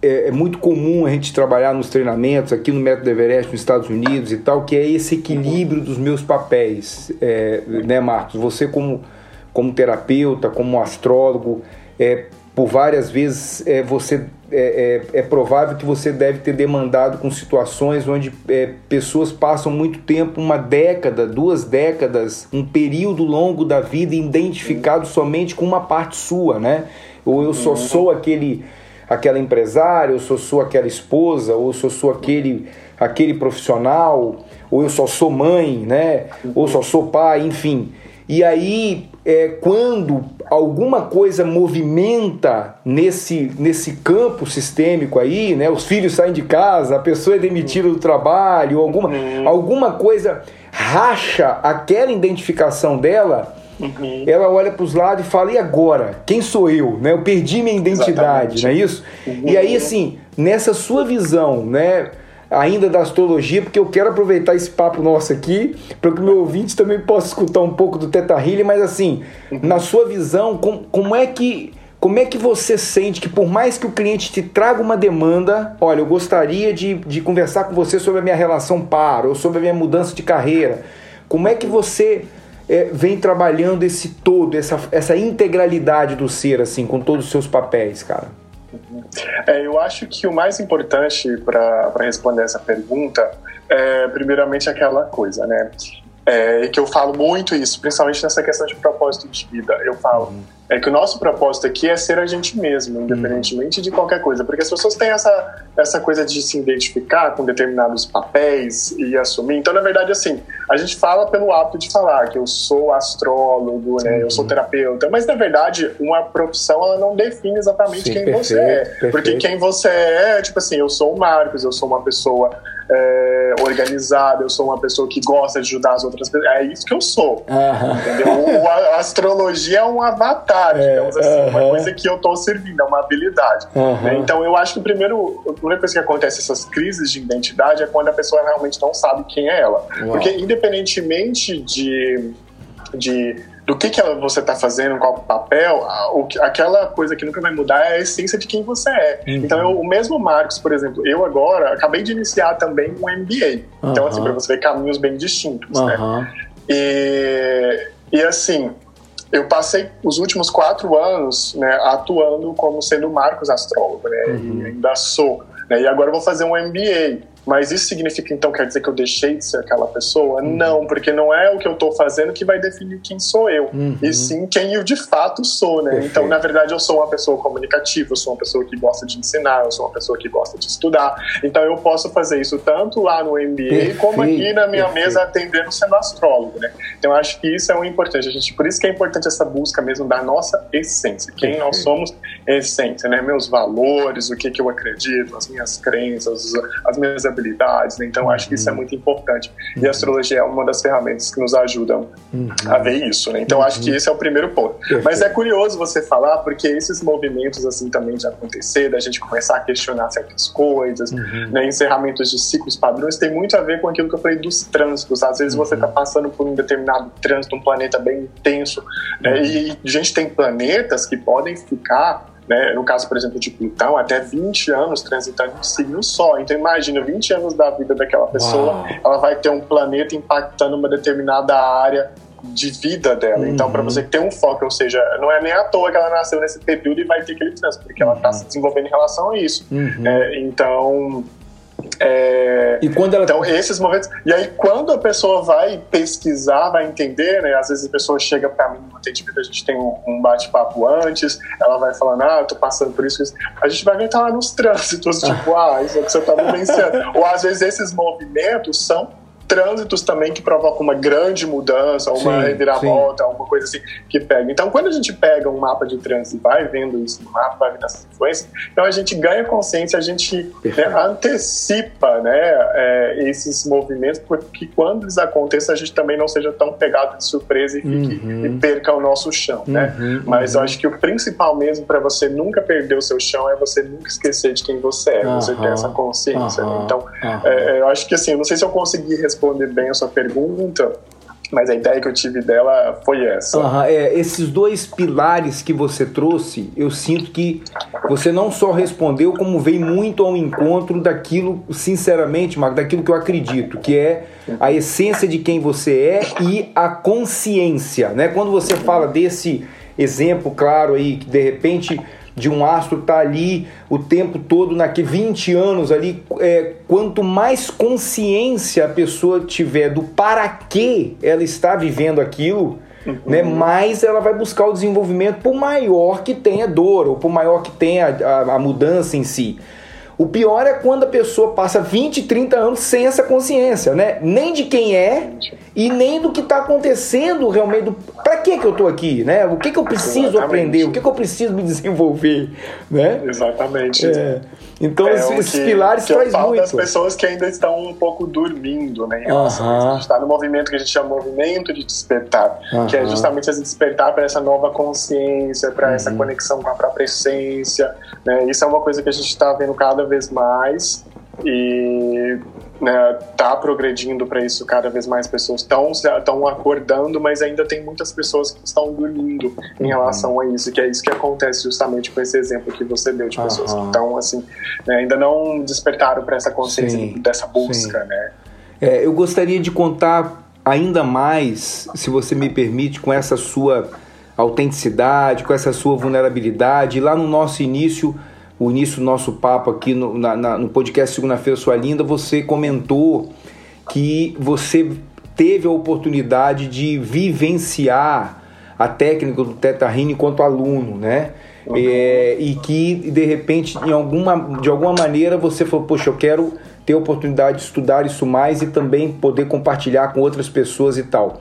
é, é, muito comum a gente trabalhar nos treinamentos aqui no Método Everest nos Estados Unidos e tal, que é esse equilíbrio dos meus papéis, é, né, Marcos? Você como como terapeuta, como astrólogo, é, por várias vezes é, você é, é, é, provável que você deve ter demandado com situações onde é, pessoas passam muito tempo, uma década, duas décadas, um período longo da vida identificado somente com uma parte sua, né? Ou eu só sou aquele aquela empresária, ou só sou aquela esposa, ou só sou aquele aquele profissional, ou eu só sou mãe, né? Ou só sou pai, enfim. E aí, é, quando alguma coisa movimenta nesse, nesse campo sistêmico aí, né? Os filhos saem de casa, a pessoa é demitida do trabalho, alguma, uhum. alguma coisa racha aquela identificação dela, uhum. ela olha para os lados e fala: e agora? Quem sou eu? Né? Eu perdi minha identidade, Exatamente. não é isso? Uhum. E aí, assim, nessa sua visão, né? ainda da astrologia, porque eu quero aproveitar esse papo nosso aqui para que o meu ouvinte também possa escutar um pouco do Teta mas assim, uhum. na sua visão, com, como é que como é que você sente que por mais que o cliente te traga uma demanda, olha, eu gostaria de, de conversar com você sobre a minha relação par ou sobre a minha mudança de carreira, como é que você é, vem trabalhando esse todo, essa, essa integralidade do ser, assim, com todos os seus papéis, cara? É, eu acho que o mais importante para responder essa pergunta é, primeiramente, aquela coisa, né? É, e que eu falo muito isso, principalmente nessa questão de propósito de vida. Eu falo, uhum é que o nosso propósito aqui é ser a gente mesmo, independentemente de qualquer coisa, porque as pessoas têm essa, essa coisa de se identificar com determinados papéis e assumir. Então, na verdade, assim, a gente fala pelo hábito de falar que eu sou astrólogo, né, eu sou terapeuta, mas na verdade, uma profissão ela não define exatamente Sim, quem perfeito, você é, perfeito. porque quem você é, tipo assim, eu sou o Marcos, eu sou uma pessoa é, organizada, eu sou uma pessoa que gosta de ajudar as outras pessoas, é isso que eu sou, uhum. entendeu? a astrologia é um avatar é, digamos assim, uma coisa que eu estou servindo, é uma habilidade. Né? Então eu acho que o primeiro, a primeira coisa que acontece essas crises de identidade é quando a pessoa realmente não sabe quem é ela. Uau. Porque independentemente de, de do que, que você está fazendo, qual papel, o, aquela coisa que nunca vai mudar é a essência de quem você é. Uhum. Então, eu, o mesmo Marcos, por exemplo, eu agora acabei de iniciar também um MBA. Uhum. Então, assim, para você ver caminhos bem distintos, uhum. né? E, e assim, eu passei os últimos quatro anos né, atuando como sendo Marcos astrólogo, né, uhum. e ainda sou. Né, e agora eu vou fazer um MBA. Mas isso significa então quer dizer que eu deixei de ser aquela pessoa? Uhum. Não, porque não é o que eu estou fazendo que vai definir quem sou eu, uhum. e sim quem eu de fato sou, né? Perfeito. Então, na verdade, eu sou uma pessoa comunicativa, eu sou uma pessoa que gosta de ensinar, eu sou uma pessoa que gosta de estudar. Então, eu posso fazer isso tanto lá no MBA Perfeito. como aqui na minha Perfeito. mesa atendendo sendo astrólogo, né? Então, eu acho que isso é o importante. A gente, por isso que é importante essa busca mesmo da nossa essência, quem nós somos, essência, né? Meus valores, o que que eu acredito, as minhas crenças, as minhas habilidades, né? Então acho que isso é muito importante. E a astrologia é uma das ferramentas que nos ajudam uhum. a ver isso, né? Então acho que esse é o primeiro ponto. Mas é curioso você falar, porque esses movimentos assim também de acontecer, da gente começar a questionar certas coisas, uhum. né? encerramentos de ciclos padrões, tem muito a ver com aquilo que eu falei dos trânsitos. Às vezes você está uhum. passando por um determinado trânsito, um planeta bem intenso, né? e a gente tem planetas que podem ficar né? No caso, por exemplo, de Plutão, até 20 anos transitando em signo só. Então, imagina, 20 anos da vida daquela pessoa, Uau. ela vai ter um planeta impactando uma determinada área de vida dela. Uhum. Então, para você ter um foco, ou seja, não é nem à toa que ela nasceu nesse período e vai ter aquele trânsito, porque ela está se desenvolvendo em relação a isso. Uhum. É, então, é, e quando ela... Então, esses momentos. E aí, quando a pessoa vai pesquisar, vai entender, né? Às vezes a pessoa chega para mim no atendimento, a gente tem um, bate-papo antes, ela vai falando, ah, eu tô passando por isso, isso. A gente vai ver tá lá nos trânsitos, tipo, ah, isso é o que você tá vivenciando. Ou às vezes esses movimentos são trânsitos também que provocam uma grande mudança, uma sim, reviravolta, sim. uma coisa assim que pega. Então, quando a gente pega um mapa de trânsito e vai vendo isso no mapa, vai vendo essa influência, então a gente ganha consciência, a gente né, antecipa né, é, esses movimentos, porque quando eles aconteçam, a gente também não seja tão pegado de surpresa e, fique, uhum. e perca o nosso chão. Né? Uhum, Mas uhum. eu acho que o principal mesmo para você nunca perder o seu chão é você nunca esquecer de quem você é, você ter essa consciência. Né? Então, é, eu acho que assim, eu não sei se eu consegui responder bem a sua pergunta, mas a ideia que eu tive dela foi essa. Uhum, é, esses dois pilares que você trouxe, eu sinto que você não só respondeu, como veio muito ao encontro daquilo, sinceramente, Marco, daquilo que eu acredito, que é a essência de quem você é e a consciência. Né? Quando você fala desse exemplo claro aí, que de repente de um astro estar tá ali o tempo todo, naquele 20 anos ali, é, quanto mais consciência a pessoa tiver do para que ela está vivendo aquilo, uhum. né, mais ela vai buscar o desenvolvimento, por maior que tenha dor, ou por maior que tenha a, a mudança em si. O pior é quando a pessoa passa 20, 30 anos sem essa consciência, né? Nem de quem é e nem do que está acontecendo realmente. Para que que eu estou aqui, né? O que que eu preciso Exatamente. aprender? O que que eu preciso me desenvolver, né? Exatamente. É. Então é, esses que, pilares que traz muito. das pessoas que ainda estão um pouco dormindo, né? Em relação uh -huh. a, a gente está no movimento que a gente chama movimento de despertar, uh -huh. que é justamente esse despertar para essa nova consciência, para uh -huh. essa uhum. conexão com a própria essência, né? Isso é uma coisa que a gente está vendo cada vez mais e né, tá progredindo para isso cada vez mais pessoas estão estão acordando mas ainda tem muitas pessoas que estão dormindo em uhum. relação a isso que é isso que acontece justamente com esse exemplo que você deu de pessoas uhum. que estão assim né, ainda não despertaram para essa consciência sim, dessa busca sim. né é, eu gostaria de contar ainda mais se você me permite com essa sua autenticidade com essa sua vulnerabilidade lá no nosso início o início do nosso papo aqui no, na, na, no podcast Segunda-feira Sua Linda, você comentou que você teve a oportunidade de vivenciar a técnica do Teta Healing enquanto aluno, né? Uhum. É, e que de repente, em alguma, de alguma maneira, você falou: Poxa, eu quero ter a oportunidade de estudar isso mais e também poder compartilhar com outras pessoas e tal.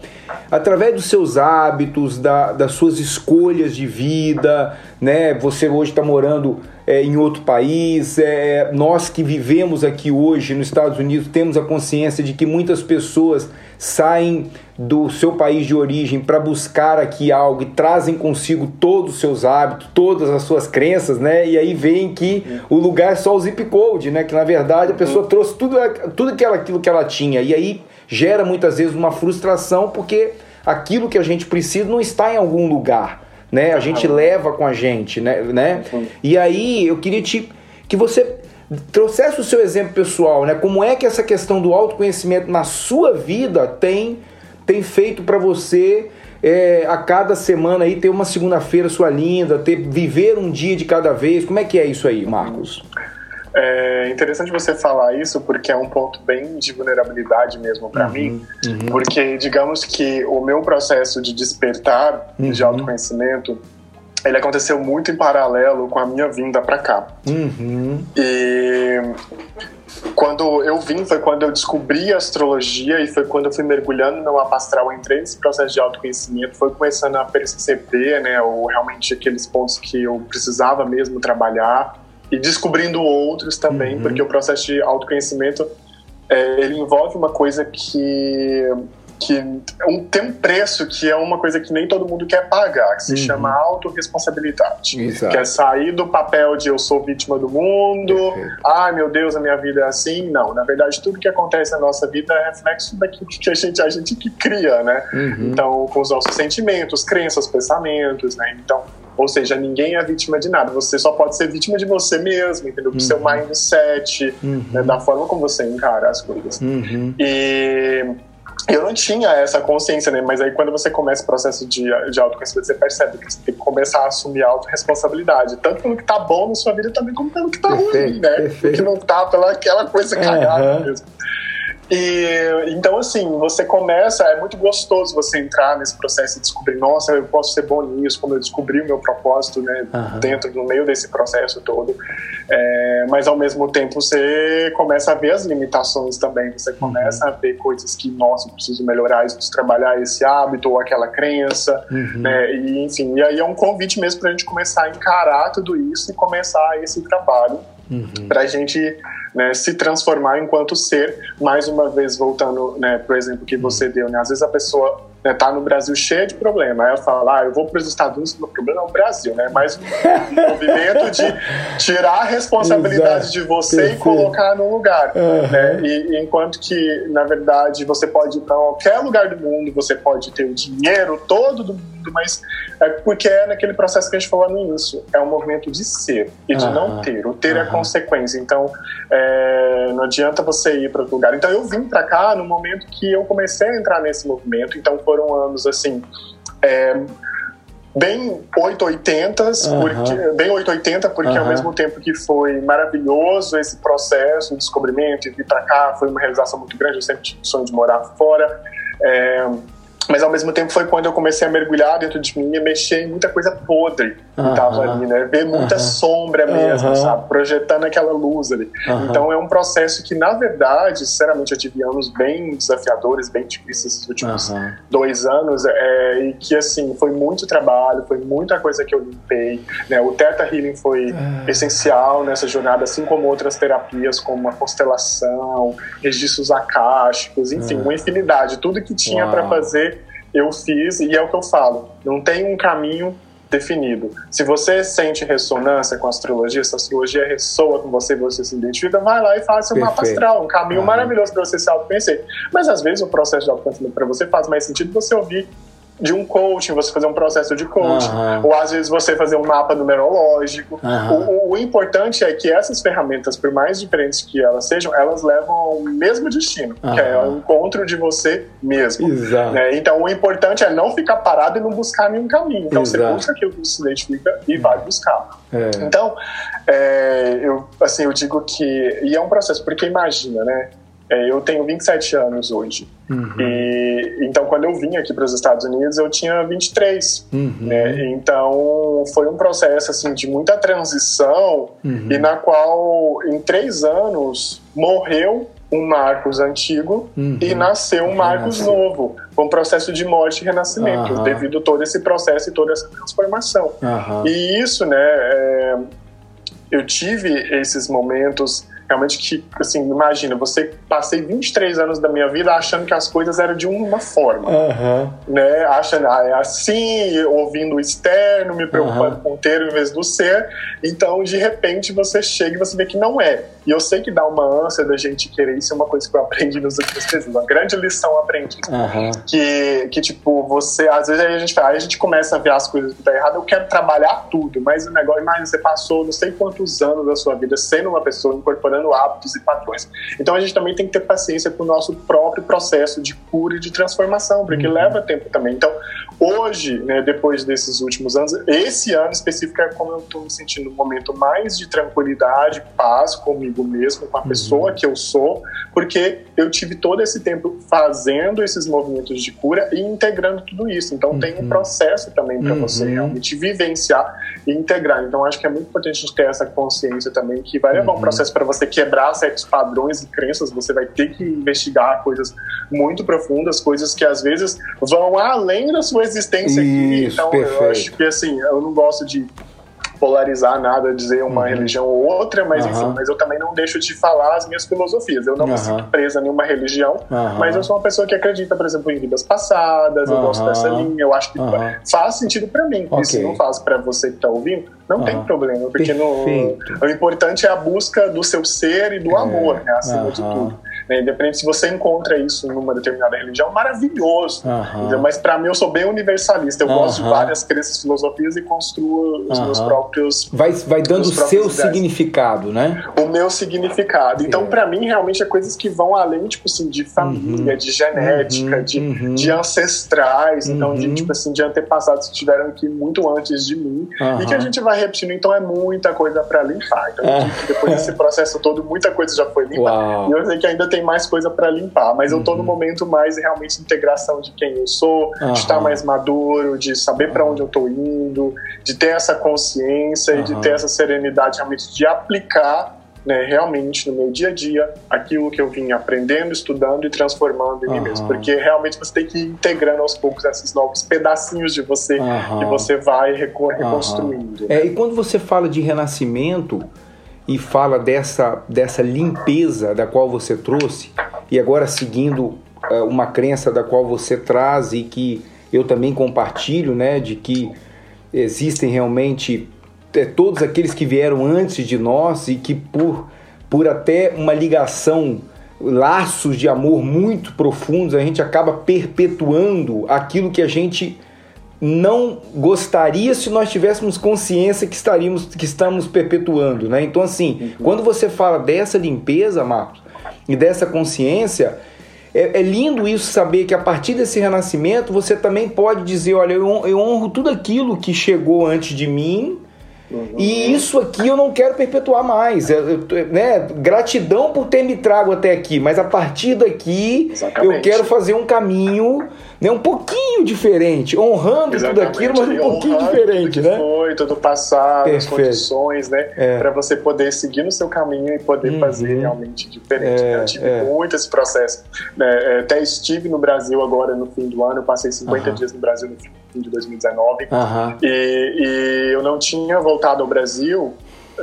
Através dos seus hábitos, da, das suas escolhas de vida, né? Você hoje está morando é, em outro país. É, nós que vivemos aqui hoje nos Estados Unidos temos a consciência de que muitas pessoas saem do seu país de origem para buscar aqui algo e trazem consigo todos os seus hábitos, todas as suas crenças, né? E aí vem que o lugar é só o zip code, né? Que na verdade a pessoa uhum. trouxe tudo, tudo aquilo, aquilo que ela tinha. E aí gera muitas vezes uma frustração porque aquilo que a gente precisa não está em algum lugar né? A gente leva com a gente, né? né? E aí eu queria te que você trouxesse o seu exemplo pessoal, né? Como é que essa questão do autoconhecimento na sua vida tem tem feito para você é, a cada semana aí ter uma segunda-feira sua linda, ter viver um dia de cada vez. Como é que é isso aí, Marcos? É interessante você falar isso porque é um ponto bem de vulnerabilidade mesmo para uhum, mim, uhum. porque digamos que o meu processo de despertar uhum. de autoconhecimento ele aconteceu muito em paralelo com a minha vinda para cá. Uhum. E quando eu vim foi quando eu descobri a astrologia e foi quando eu fui mergulhando no mapa astral, entrei nesse processo de autoconhecimento, foi começando a perceber, né, ou realmente aqueles pontos que eu precisava mesmo trabalhar e descobrindo outros também, uhum. porque o processo de autoconhecimento é, ele envolve uma coisa que que um, tem um preço que é uma coisa que nem todo mundo quer pagar, que se uhum. chama autorresponsabilidade. Exato. Que é sair do papel de eu sou vítima do mundo, Perfeito. ai meu Deus, a minha vida é assim. Não, na verdade, tudo que acontece na nossa vida é reflexo daquilo que a gente, a gente que cria, né? Uhum. Então, com os nossos sentimentos, crenças, pensamentos, né? Então, ou seja, ninguém é vítima de nada. Você só pode ser vítima de você mesmo, entendeu? Do uhum. seu mindset, uhum. né? da forma como você encara as coisas. Uhum. E eu não tinha essa consciência, né? Mas aí quando você começa o processo de, de autoconhecimento, você percebe que você tem que começar a assumir a autorresponsabilidade. Tanto pelo que tá bom na sua vida também, como pelo que tá perfeito, ruim, né? Perfeito. Que não tá pela aquela coisa cagada mesmo. E então, assim, você começa, é muito gostoso você entrar nesse processo e descobrir, nossa, eu posso ser bom nisso, como eu descobri o meu propósito, né, uhum. dentro, no meio desse processo todo. É, mas ao mesmo tempo você começa a ver as limitações também, você uhum. começa uhum. a ver coisas que, nossa, eu preciso melhorar isso, trabalhar esse hábito ou aquela crença, uhum. né, e enfim, e aí é um convite mesmo para a gente começar a encarar tudo isso e começar esse trabalho uhum. para a gente né, se transformar enquanto ser, mais uma vez voltando, né, por exemplo, que você deu, né, às vezes a pessoa né, tá no Brasil cheio de problema, aí ela fala, ah, eu vou para os Estados Unidos, o problema é o Brasil, né, mas um movimento de tirar a responsabilidade Exato. de você Perfeito. e colocar no lugar, uhum. né, e, enquanto que, na verdade, você pode ir para qualquer lugar do mundo, você pode ter o dinheiro todo do mundo, mas é porque é naquele processo que a gente falou no início, é um movimento de ser e de uhum. não ter, o ter uhum. é consequência, então é, não adianta você ir para outro lugar. Então eu vim para cá no momento que eu comecei a entrar nesse movimento, então foram anos assim. É, bem 880, uhum. porque, bem 880, porque uhum. ao mesmo tempo que foi maravilhoso esse processo de descobrimento e vir para cá, foi uma realização muito grande, eu sempre tive o sonho de morar fora. É, mas ao mesmo tempo foi quando eu comecei a mergulhar dentro de mim e mexer em muita coisa podre que uh -huh. tava ali, né? Ver muita uh -huh. sombra mesmo, uh -huh. sabe? Projetando aquela luz ali. Então é um processo que, na verdade, sinceramente, eu tive anos bem desafiadores, bem difíceis esses últimos dois anos, é, e que, assim, foi muito trabalho, foi muita coisa que eu limpei, né? O Theta Healing foi é. essencial nessa jornada, assim como outras terapias, como a constelação, registros acásticos, enfim, é. uma infinidade, tudo que tinha para fazer eu fiz e é o que eu falo. Não tem um caminho definido. Se você sente ressonância com a astrologia, se a astrologia ressoa com você, você se identifica, vai lá e faça um mapa astral, um caminho uhum. maravilhoso para você se autoconhecer. Mas às vezes o processo de autoconhecimento para você faz mais sentido você ouvir de um coaching, você fazer um processo de coaching, uhum. ou às vezes você fazer um mapa numerológico. Uhum. O, o, importante é que essas ferramentas, por mais diferentes que elas sejam, elas levam ao mesmo destino, uhum. que é o encontro de você mesmo. Né? Então o importante é não ficar parado e não buscar nenhum caminho. Então Exato. você busca aquilo que se identifica e vai buscar. É. Então, é, eu, assim, eu digo que. E é um processo, porque imagina, né? É, eu tenho 27 anos hoje. Uhum. E, então, quando eu vim aqui para os Estados Unidos, eu tinha 23. Uhum. Né? Então, foi um processo assim, de muita transição uhum. e na qual, em três anos, morreu um Marcos antigo uhum. e nasceu um Marcos novo. Foi um processo de morte e renascimento, devido a todo esse processo e toda essa transformação. E isso, né, é, eu tive esses momentos realmente que, assim, imagina, você passei 23 anos da minha vida achando que as coisas eram de uma forma, uhum. né? Achando, ah, é assim, ouvindo o externo, me preocupando uhum. com o ter em vez do ser. Então, de repente, você chega e você vê que não é. E eu sei que dá uma ânsia da gente querer, isso é uma coisa que eu aprendi nos últimos meses, uma grande lição aprendida. Uhum. Que, que, tipo, você, às vezes aí a, gente, aí a gente começa a ver as coisas que tá errado, eu quero trabalhar tudo, mas o negócio, imagina, você passou não sei quantos anos da sua vida sendo uma pessoa, incorporando hábitos e padrões. Então a gente também tem que ter paciência com o nosso próprio processo de cura e de transformação, porque uhum. leva tempo também. Então, hoje, né, depois desses últimos anos, esse ano específico é como eu estou me sentindo um momento mais de tranquilidade, paz comigo mesmo, com a pessoa uhum. que eu sou, porque eu tive todo esse tempo fazendo esses movimentos de cura e integrando tudo isso. Então uhum. tem um uhum. processo também para uhum. você realmente vivenciar e integrar. Então acho que é muito importante a gente ter essa consciência também que vai levar um uhum. processo para você quebrar certos padrões e crenças. Você vai ter que investigar coisas muito profundas, coisas que às vezes vão além da sua existência isso, aqui. Então perfeito. eu acho que assim, eu não gosto de polarizar nada, dizer uma uhum. religião ou outra, mas uhum. enfim, mas eu também não deixo de falar as minhas filosofias. Eu não uhum. me sinto presa em nenhuma religião, mas eu sou uma pessoa que acredita, por exemplo, em vidas passadas, eu gosto dessa linha, eu acho que faz sentido para mim. Okay. E se não faz para você que tá ouvindo, não tem problema, porque no, o importante é a busca do seu ser e do amor, né, acima de tudo. Né? Independente se você encontra isso numa determinada religião, maravilhoso. Mas para mim eu sou bem universalista. Eu gosto de várias crenças, filosofias e construo os meus próprios. Vai, vai dando o seu ideais. significado, né? O meu significado. Então, para mim, realmente é coisas que vão além, tipo assim, de família, uhum. de genética, uhum. De, uhum. de ancestrais, então, de, tipo assim, de antepassados que estiveram aqui muito antes de mim e que a gente vai repetindo. Então, é muita coisa para limpar. Então, depois desse processo todo, muita coisa já foi limpa. Uau. E eu sei que ainda tem tem mais coisa para limpar. Mas uhum. eu tô no uhum. momento mais realmente de integração de quem eu sou, uhum. de estar mais maduro, de saber para onde eu tô indo, de ter essa consciência e de ter essa serenidade realmente de aplicar né, realmente no meu dia a dia aquilo que eu vim aprendendo, estudando e transformando em uhum. mim mesmo. Porque realmente você tem que ir integrando aos poucos esses novos pedacinhos de você uhum. que você vai reconstruindo. Uhum. É, e quando você fala de renascimento e fala dessa, dessa limpeza da qual você trouxe, e agora seguindo uh, uma crença da qual você traz e que eu também compartilho, né, de que existem realmente é, todos aqueles que vieram antes de nós e que por, por até uma ligação, laços de amor muito profundos, a gente acaba perpetuando aquilo que a gente não gostaria se nós tivéssemos consciência que estaríamos que estamos perpetuando, né? Então assim, uhum. quando você fala dessa limpeza, Marcos, e dessa consciência, é, é, lindo isso saber que a partir desse renascimento você também pode dizer, olha, eu, eu honro tudo aquilo que chegou antes de mim Uhum. E isso aqui eu não quero perpetuar mais. Eu, eu, né? Gratidão por ter me trago até aqui, mas a partir daqui Exatamente. eu quero fazer um caminho né, um pouquinho diferente, honrando Exatamente. tudo aquilo, mas um pouquinho diferente, tudo né? Foi, tudo passado, Perfeito. as condições, né? É. Para você poder seguir no seu caminho e poder uhum. fazer realmente diferente. É, né? Eu tive é. muito esse processo. Né? É, até estive no Brasil agora no fim do ano, eu passei 50 uhum. dias no Brasil no fim de 2019 uhum. e, e eu não tinha voltado ao Brasil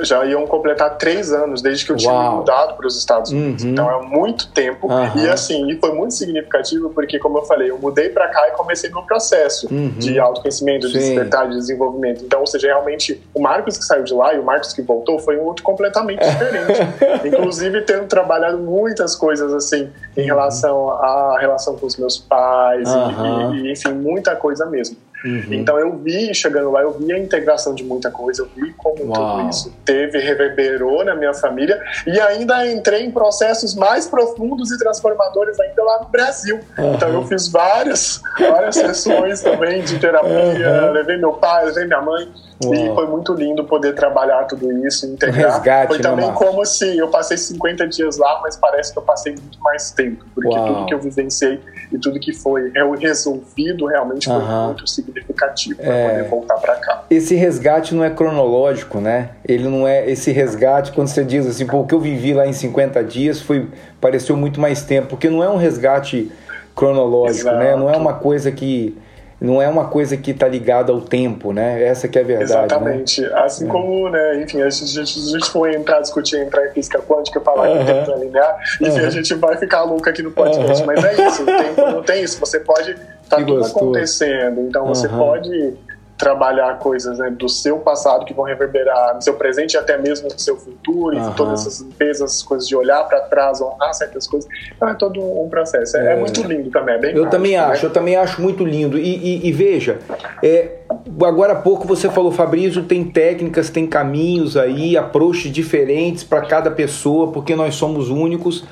já iam completar três anos desde que eu tinha mudado para os Estados Unidos. Uhum. Então é muito tempo. Uhum. E assim, e foi muito significativo porque, como eu falei, eu mudei para cá e comecei meu processo uhum. de autoconhecimento, de despertar, de desenvolvimento. Então, ou seja, realmente o Marcos que saiu de lá e o Marcos que voltou foi um outro completamente diferente. Inclusive tendo trabalhado muitas coisas assim em uhum. relação à relação com os meus pais e, e, enfim, muita coisa mesmo. Uhum. Então eu vi, chegando lá, eu vi a integração de muita coisa, eu vi como Uau. tudo isso teve, reverberou na minha família e ainda entrei em processos mais profundos e transformadores ainda lá no Brasil. Uhum. Então eu fiz várias, várias sessões também de terapia, uhum. levei meu pai, levei minha mãe. Uau. E foi muito lindo poder trabalhar tudo isso, integrar. Resgate, foi né, também como se eu passei 50 dias lá, mas parece que eu passei muito mais tempo, porque Uau. tudo que eu vivenciei e tudo que foi resolvido realmente foi muito significativo para é... poder voltar para cá. Esse resgate não é cronológico, né? Ele não é esse resgate quando você diz assim, pô, o que eu vivi lá em 50 dias foi pareceu muito mais tempo, porque não é um resgate cronológico, Exato. né? Não é uma coisa que não é uma coisa que está ligada ao tempo, né? Essa que é a verdade. Né? Exatamente. Né? Assim é. como, né, enfim, a gente, a gente for entrar, discutir, entrar em física quântica, falar uh -huh. que o tempo é linear, enfim, uh -huh. a gente vai ficar louco aqui no podcast. Uh -huh. Mas é isso, o tempo não tem isso. Você pode. Tá que tudo gostoso. acontecendo. Então você pode trabalhar coisas né, do seu passado que vão reverberar no seu presente e até mesmo no seu futuro, uhum. e todas essas limpezas, coisas de olhar para trás, honrar certas coisas. Então é todo um processo. É, é, é muito lindo também, é bem Eu mágico, também né? acho, eu também acho muito lindo. E, e, e veja, é, agora há pouco você falou, Fabrício, tem técnicas, tem caminhos aí, approaches diferentes para cada pessoa, porque nós somos únicos.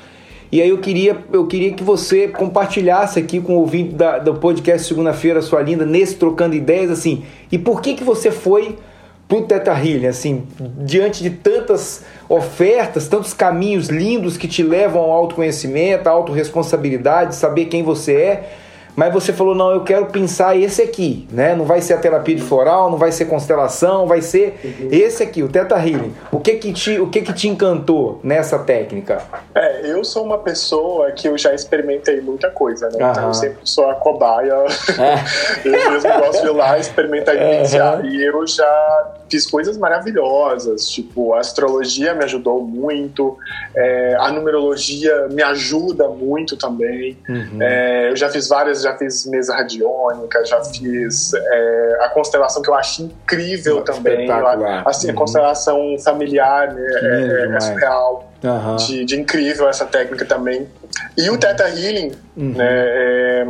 E aí eu queria, eu queria que você compartilhasse aqui com o ouvinte da, do podcast Segunda-feira, sua linda, nesse Trocando Ideias, assim, e por que que você foi pro Teta Healing, assim, diante de tantas ofertas, tantos caminhos lindos que te levam ao autoconhecimento, à autorresponsabilidade, saber quem você é, mas você falou, não, eu quero pensar esse aqui, né? Não vai ser a terapia de floral, não vai ser constelação, vai ser esse aqui, o Teta Healing. O que que te, o que que te encantou nessa técnica? É, eu sou uma pessoa que eu já experimentei muita coisa, né? Então eu sempre sou a cobaia. É. eu mesmo gosto de ir lá experimentar e vivenciar. E eu já fiz coisas maravilhosas, tipo, a astrologia me ajudou muito, é, a numerologia me ajuda muito também. Uhum. É, eu já fiz várias, já fiz mesa radiônica, já fiz é, a constelação que eu acho incrível também. assim, uhum. a constelação familiar né, é, é, surreal. Uhum. De, de, incrível essa técnica também. E o Theta Healing, uhum. né, é,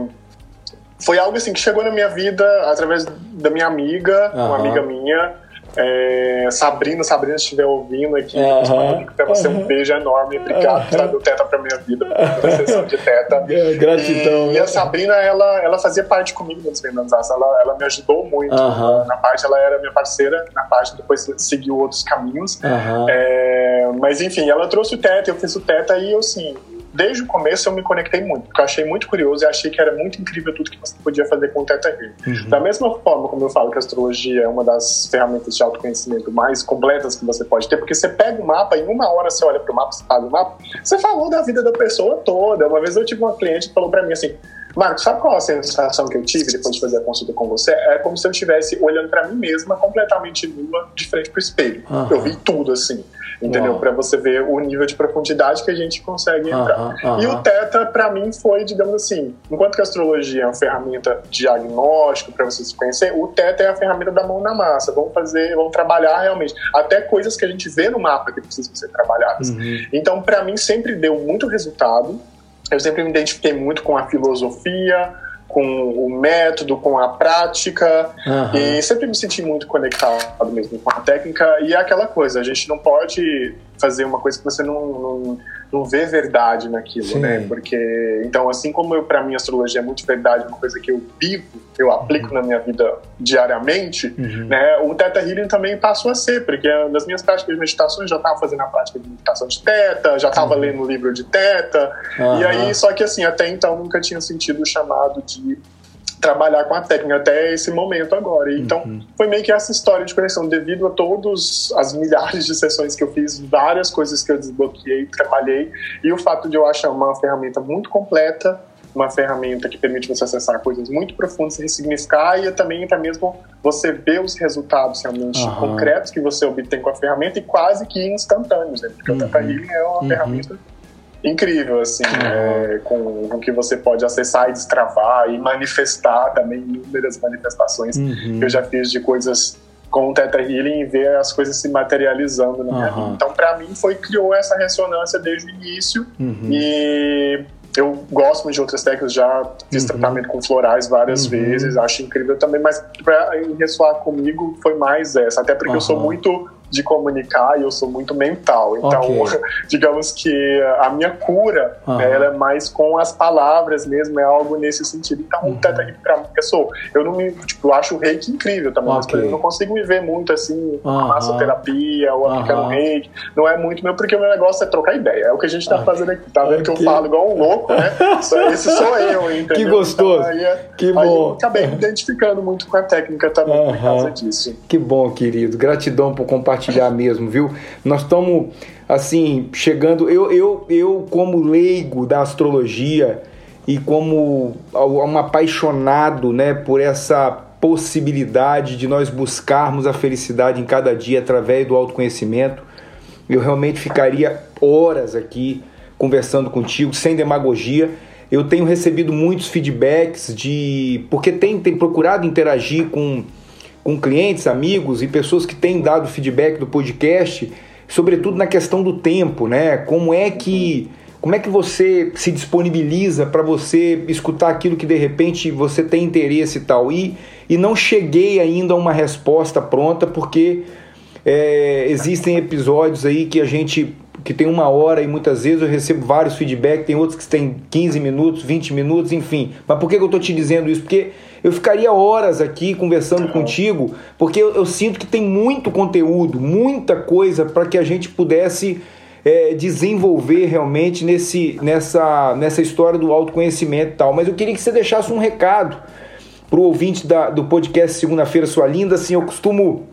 foi algo assim que chegou na minha vida através da minha amiga, uma amiga minha, é, Sabrina, Sabrina, se estiver ouvindo aqui, uhum. para você um beijo enorme. Obrigado por dar teta para minha vida, por sessão de teta. É, gratidão. E, e, a Sabrina, ela, ela fazia parte comigo nos Vendanças, ela, ela me ajudou muito. Uhum. Na parte, ela era minha parceira, na parte depois seguiu outros caminhos. Uhum. É, mas enfim, ela trouxe o teta, eu fiz o teta e eu sim desde o começo eu me conectei muito, porque eu achei muito curioso e achei que era muito incrível tudo que você podia fazer com o Teta Healing. Uhum. Da mesma forma como eu falo que a astrologia é uma das ferramentas de autoconhecimento mais completas que você pode ter, porque você pega o mapa, em uma hora você olha para o mapa, você paga o mapa, você falou da vida da pessoa toda. Uma vez eu tive uma cliente que falou para mim assim, Marcos, sabe qual a sensação que eu tive depois de fazer a consulta com você? É como se eu estivesse olhando para mim mesma completamente nua, de frente pro espelho. Uhum. Eu vi tudo assim, entendeu? Para você ver o nível de profundidade que a gente consegue entrar. Uhum. E o Teta, para mim, foi, digamos assim, enquanto que a astrologia é uma ferramenta diagnóstico para você se conhecer, o Teta é a ferramenta da mão na massa. Vamos fazer, vamos trabalhar realmente. Até coisas que a gente vê no mapa que precisam ser trabalhadas. Uhum. Então, para mim, sempre deu muito resultado eu sempre me identifiquei muito com a filosofia, com o método, com a prática, uhum. e sempre me senti muito conectado mesmo com a técnica. E é aquela coisa, a gente não pode fazer uma coisa que você não, não, não vê verdade naquilo, Sim. né? Porque, então, assim como eu, para mim, a astrologia é muito verdade, uma coisa que eu vivo, eu aplico uhum. na minha vida diariamente, uhum. né? O Teta Healing também passou a ser, porque nas minhas práticas de meditação eu já estava fazendo a prática de meditação de Teta, já estava uhum. lendo o livro de Teta, e aí, só que assim, até então nunca tinha sentido o chamado de trabalhar com a técnica até esse momento agora. Então, uhum. foi meio que essa história de conexão, devido a todas as milhares de sessões que eu fiz, várias coisas que eu desbloqueei, trabalhei, e o fato de eu achar uma ferramenta muito completa, uma ferramenta que permite você acessar coisas muito profundas, ressignificar e também até mesmo você ver os resultados realmente uhum. concretos que você obtém com a ferramenta e quase que instantâneos, né? porque uhum. o Healing é uma uhum. ferramenta incrível, assim, é, com, com que você pode acessar e destravar e manifestar também inúmeras manifestações uhum. que eu já fiz de coisas com o Teta Healing e ver as coisas se materializando na minha vida. Então, para mim, foi criou essa ressonância desde o início uhum. e eu gosto muito de outras técnicas, já fiz uhum. tratamento com florais várias uhum. vezes, acho incrível também, mas para ressoar comigo foi mais essa, até porque eu sou muito de comunicar e eu sou muito mental. Então, okay. digamos que a minha cura, uhum. né, ela é mais com as palavras mesmo, é algo nesse sentido. Então, uhum. Teta pra mim, pessoa, eu não me, tipo, eu acho o reiki incrível também, okay. mas eu não consigo me ver muito assim, uhum. massoterapia ou aplicando reiki. Não é muito meu, porque o meu negócio é trocar ideia. É o que a gente tá fazendo aqui. Tá vendo que eu falo igual um louco, né? Esse sou eu, entendeu? Que gostoso. Então, aí, é, que bom. Aí eu acabei me identificando muito com a técnica também por causa disso. Que bom, querido. Gratidão por compartilhar compartilhar mesmo, viu? Nós estamos, assim, chegando. Eu, eu, eu, como leigo da astrologia e como um apaixonado né, por essa possibilidade de nós buscarmos a felicidade em cada dia através do autoconhecimento, eu realmente ficaria horas aqui conversando contigo, sem demagogia. Eu tenho recebido muitos feedbacks de. porque tem, tem procurado interagir com com clientes, amigos e pessoas que têm dado feedback do podcast, sobretudo na questão do tempo, né? Como é que como é que você se disponibiliza para você escutar aquilo que de repente você tem interesse e tal? E, e não cheguei ainda a uma resposta pronta, porque é, existem episódios aí que a gente que tem uma hora e muitas vezes eu recebo vários feedbacks, tem outros que têm 15 minutos, 20 minutos, enfim. Mas por que eu estou te dizendo isso? Porque eu ficaria horas aqui conversando contigo, porque eu, eu sinto que tem muito conteúdo, muita coisa para que a gente pudesse é, desenvolver realmente nesse, nessa, nessa história do autoconhecimento e tal. Mas eu queria que você deixasse um recado para o ouvinte da, do podcast Segunda-feira Sua Linda. Assim, eu costumo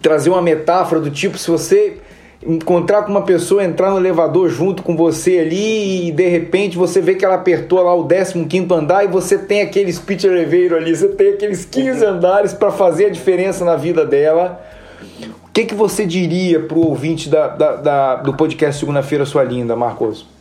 trazer uma metáfora do tipo: se você encontrar com uma pessoa, entrar no elevador junto com você ali e de repente você vê que ela apertou lá o 15 andar e você tem aquele speech elevator ali, você tem aqueles 15 uhum. andares para fazer a diferença na vida dela. O que, que você diria para o ouvinte da, da, da, do podcast Segunda-feira Sua Linda, Marcos?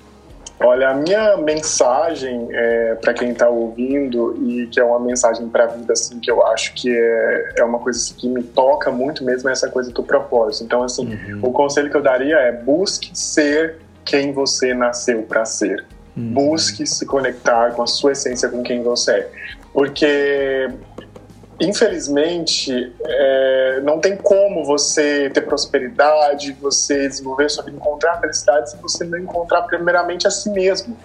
Olha, a minha mensagem é, para quem está ouvindo e que é uma mensagem para a vida, assim, que eu acho que é, é uma coisa que me toca muito mesmo, é essa coisa do propósito. Então, assim, uhum. o conselho que eu daria é busque ser quem você nasceu para ser. Uhum. Busque se conectar com a sua essência, com quem você é. Porque infelizmente, é, não tem como você ter prosperidade, você desenvolver sua vida, encontrar felicidade se você não encontrar primeiramente a si mesmo.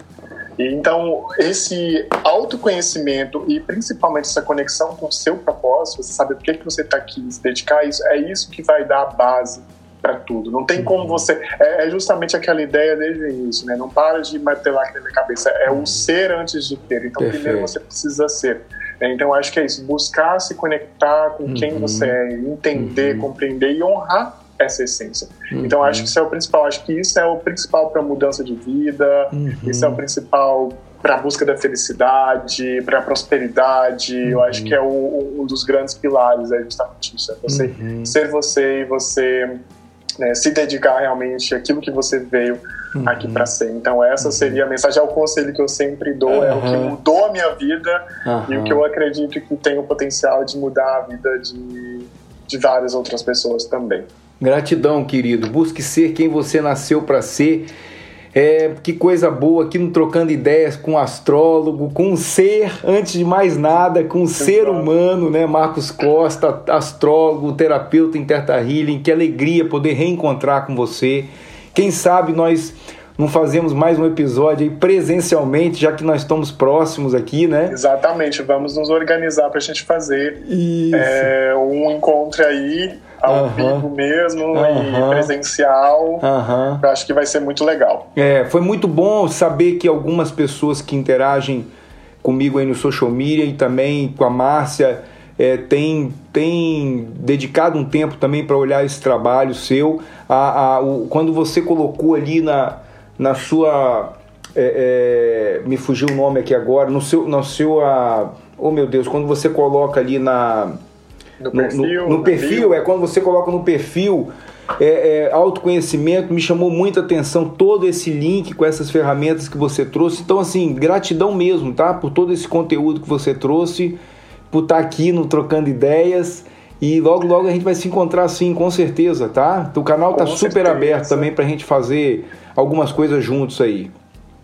Então, esse autoconhecimento e principalmente essa conexão com o seu propósito, você sabe por que, que você está aqui, se dedicar a isso, é isso que vai dar a base para tudo. Não tem como você. É, é, justamente aquela ideia desde o início, né? Não para de bater lá na minha cabeça. É o ser antes de ter. Então, Perfeito. primeiro você precisa ser. Né? Então, acho que é isso. Buscar se conectar com uhum. quem você é, entender, uhum. compreender e honrar essa essência. Uhum. Então, acho que isso é o principal. Acho que isso é o principal para mudança de vida. Uhum. Isso é o principal para a busca da felicidade, para a prosperidade. Uhum. Eu acho que é o, um dos grandes pilares é justamente isso. É você uhum. ser você e você né, se dedicar realmente àquilo que você veio uhum. aqui para ser. Então essa uhum. seria a mensagem, é o conselho que eu sempre dou, uhum. é o que mudou a minha vida e o que eu acredito que tem o potencial de mudar a vida de, de várias outras pessoas também. Gratidão, querido. Busque ser quem você nasceu para ser é, que coisa boa aqui no Trocando Ideias com um astrólogo, com um ser, antes de mais nada, com um ser humano, né? Marcos Costa, astrólogo, terapeuta em Terta Healing. Que alegria poder reencontrar com você. Quem sabe nós não fazemos mais um episódio aí presencialmente, já que nós estamos próximos aqui, né? Exatamente, vamos nos organizar para a gente fazer é, um encontro aí ao uhum. vivo mesmo uhum. e presencial. Uhum. Eu acho que vai ser muito legal. É, foi muito bom saber que algumas pessoas que interagem comigo aí no social media e também com a Márcia é, tem, tem dedicado um tempo também para olhar esse trabalho seu. A, a, o, quando você colocou ali na, na sua. É, é, me fugiu o nome aqui agora, no seu. No seu a, oh meu Deus, quando você coloca ali na no perfil, no, no perfil é quando você coloca no perfil é, é, autoconhecimento, me chamou muita atenção todo esse link com essas ferramentas que você trouxe. Então, assim, gratidão mesmo, tá? Por todo esse conteúdo que você trouxe, por estar tá aqui no Trocando Ideias. E logo, logo a gente vai se encontrar sim, com certeza, tá? O canal tá com super certeza. aberto também pra gente fazer algumas coisas juntos aí.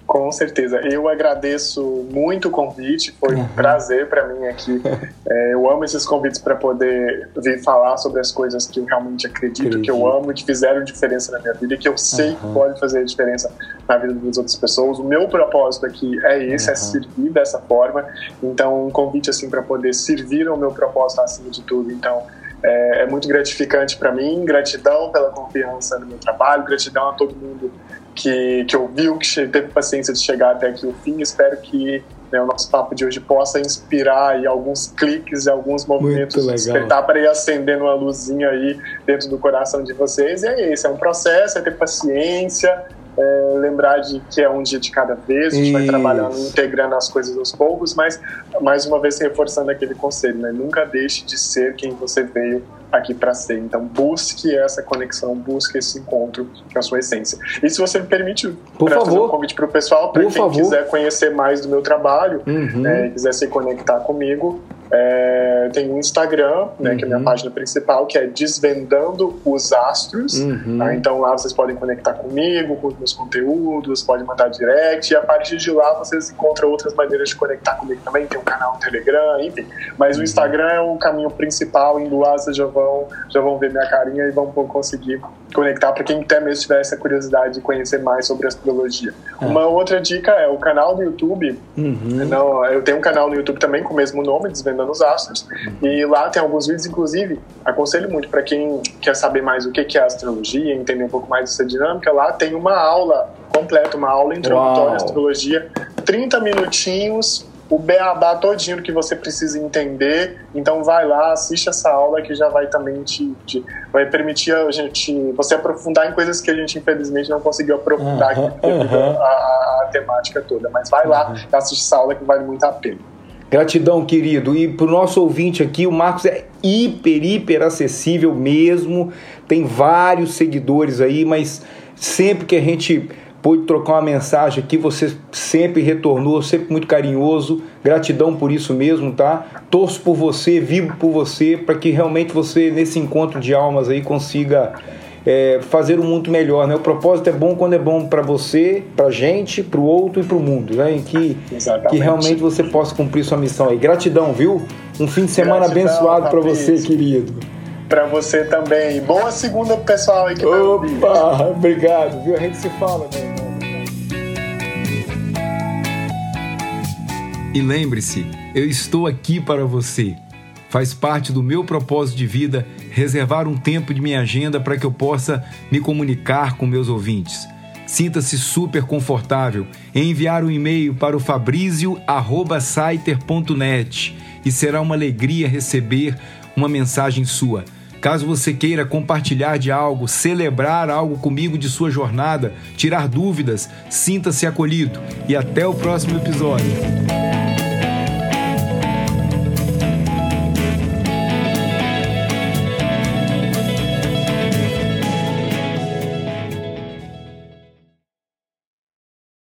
Com certeza. Eu agradeço muito o convite, foi um uhum. prazer para mim aqui. É, eu amo esses convites para poder vir falar sobre as coisas que eu realmente acredito, acredito, que eu amo, que fizeram diferença na minha vida e que eu sei uhum. que pode fazer diferença na vida das outras pessoas. O meu propósito aqui é esse, uhum. é servir dessa forma. Então, um convite assim para poder servir ao meu propósito acima de tudo. Então, é, é muito gratificante para mim. Gratidão pela confiança no meu trabalho, gratidão a todo mundo que, que ouviu, que teve paciência de chegar até aqui o fim. Espero que né, o nosso papo de hoje possa inspirar e alguns cliques e alguns movimentos, despertar para ir acendendo uma luzinha aí dentro do coração de vocês. E é isso, é um processo, é ter paciência, é, lembrar de que é um dia de cada vez, a gente vai trabalhando, integrando as coisas aos poucos, mas mais uma vez reforçando aquele conselho, né? Nunca deixe de ser quem você veio aqui para ser. Então busque essa conexão, busque esse encontro com a sua essência. E se você me permite, Por favor. fazer um convite para o pessoal, para quem favor. quiser conhecer mais do meu trabalho, uhum. né, quiser se conectar comigo, é, tem um Instagram, né, uhum. que é a minha uhum. página principal, que é Desvendando os Astros. Uhum. Tá? Então lá vocês podem conectar comigo, com os meus conteúdos, podem mandar direct, e a partir de lá vocês encontram outras maneiras de conectar comigo também. Tem um canal no Telegram, enfim. Mas uhum. o Instagram é o caminho principal, indo lá vocês já vão, já vão ver minha carinha e vão conseguir conectar para quem até mesmo tiver essa curiosidade de conhecer mais sobre astrologia. É. Uma outra dica é o canal do YouTube. Uhum. Não, eu tenho um canal no YouTube também com o mesmo nome, Desvendando os Astros, uhum. e lá tem alguns vídeos, inclusive, aconselho muito para quem quer saber mais o que é astrologia, entender um pouco mais dessa dinâmica, lá tem uma aula completa, uma aula introdutória à astrologia, 30 minutinhos o beabá todinho que você precisa entender. Então vai lá, assiste essa aula que já vai também te, te vai permitir a gente você aprofundar em coisas que a gente infelizmente não conseguiu aprofundar uhum, aqui uhum. A, a, a, temática toda. Mas vai lá, uhum. assiste essa aula que vale muito a pena. Gratidão, querido. E para o nosso ouvinte aqui, o Marcos é hiper, hiper acessível mesmo. Tem vários seguidores aí, mas sempre que a gente pôde trocar uma mensagem aqui, você sempre retornou, sempre muito carinhoso. Gratidão por isso mesmo, tá? Torço por você, vivo por você, para que realmente você, nesse encontro de almas aí, consiga é, fazer um mundo melhor, né? O propósito é bom quando é bom para você, para gente, para o outro e para o mundo, né? Em que, que realmente você possa cumprir sua missão aí. Gratidão, viu? Um fim de semana Gratidão, abençoado para você, querido para você também. Boa segunda, pessoal aí que Opa, obrigado, viu? A gente se fala, meu irmão. E lembre-se, eu estou aqui para você. Faz parte do meu propósito de vida reservar um tempo de minha agenda para que eu possa me comunicar com meus ouvintes. Sinta-se super confortável em enviar um e-mail para o fabrizio@saiter.net e será uma alegria receber uma mensagem sua. Caso você queira compartilhar de algo, celebrar algo comigo de sua jornada, tirar dúvidas, sinta-se acolhido e até o próximo episódio.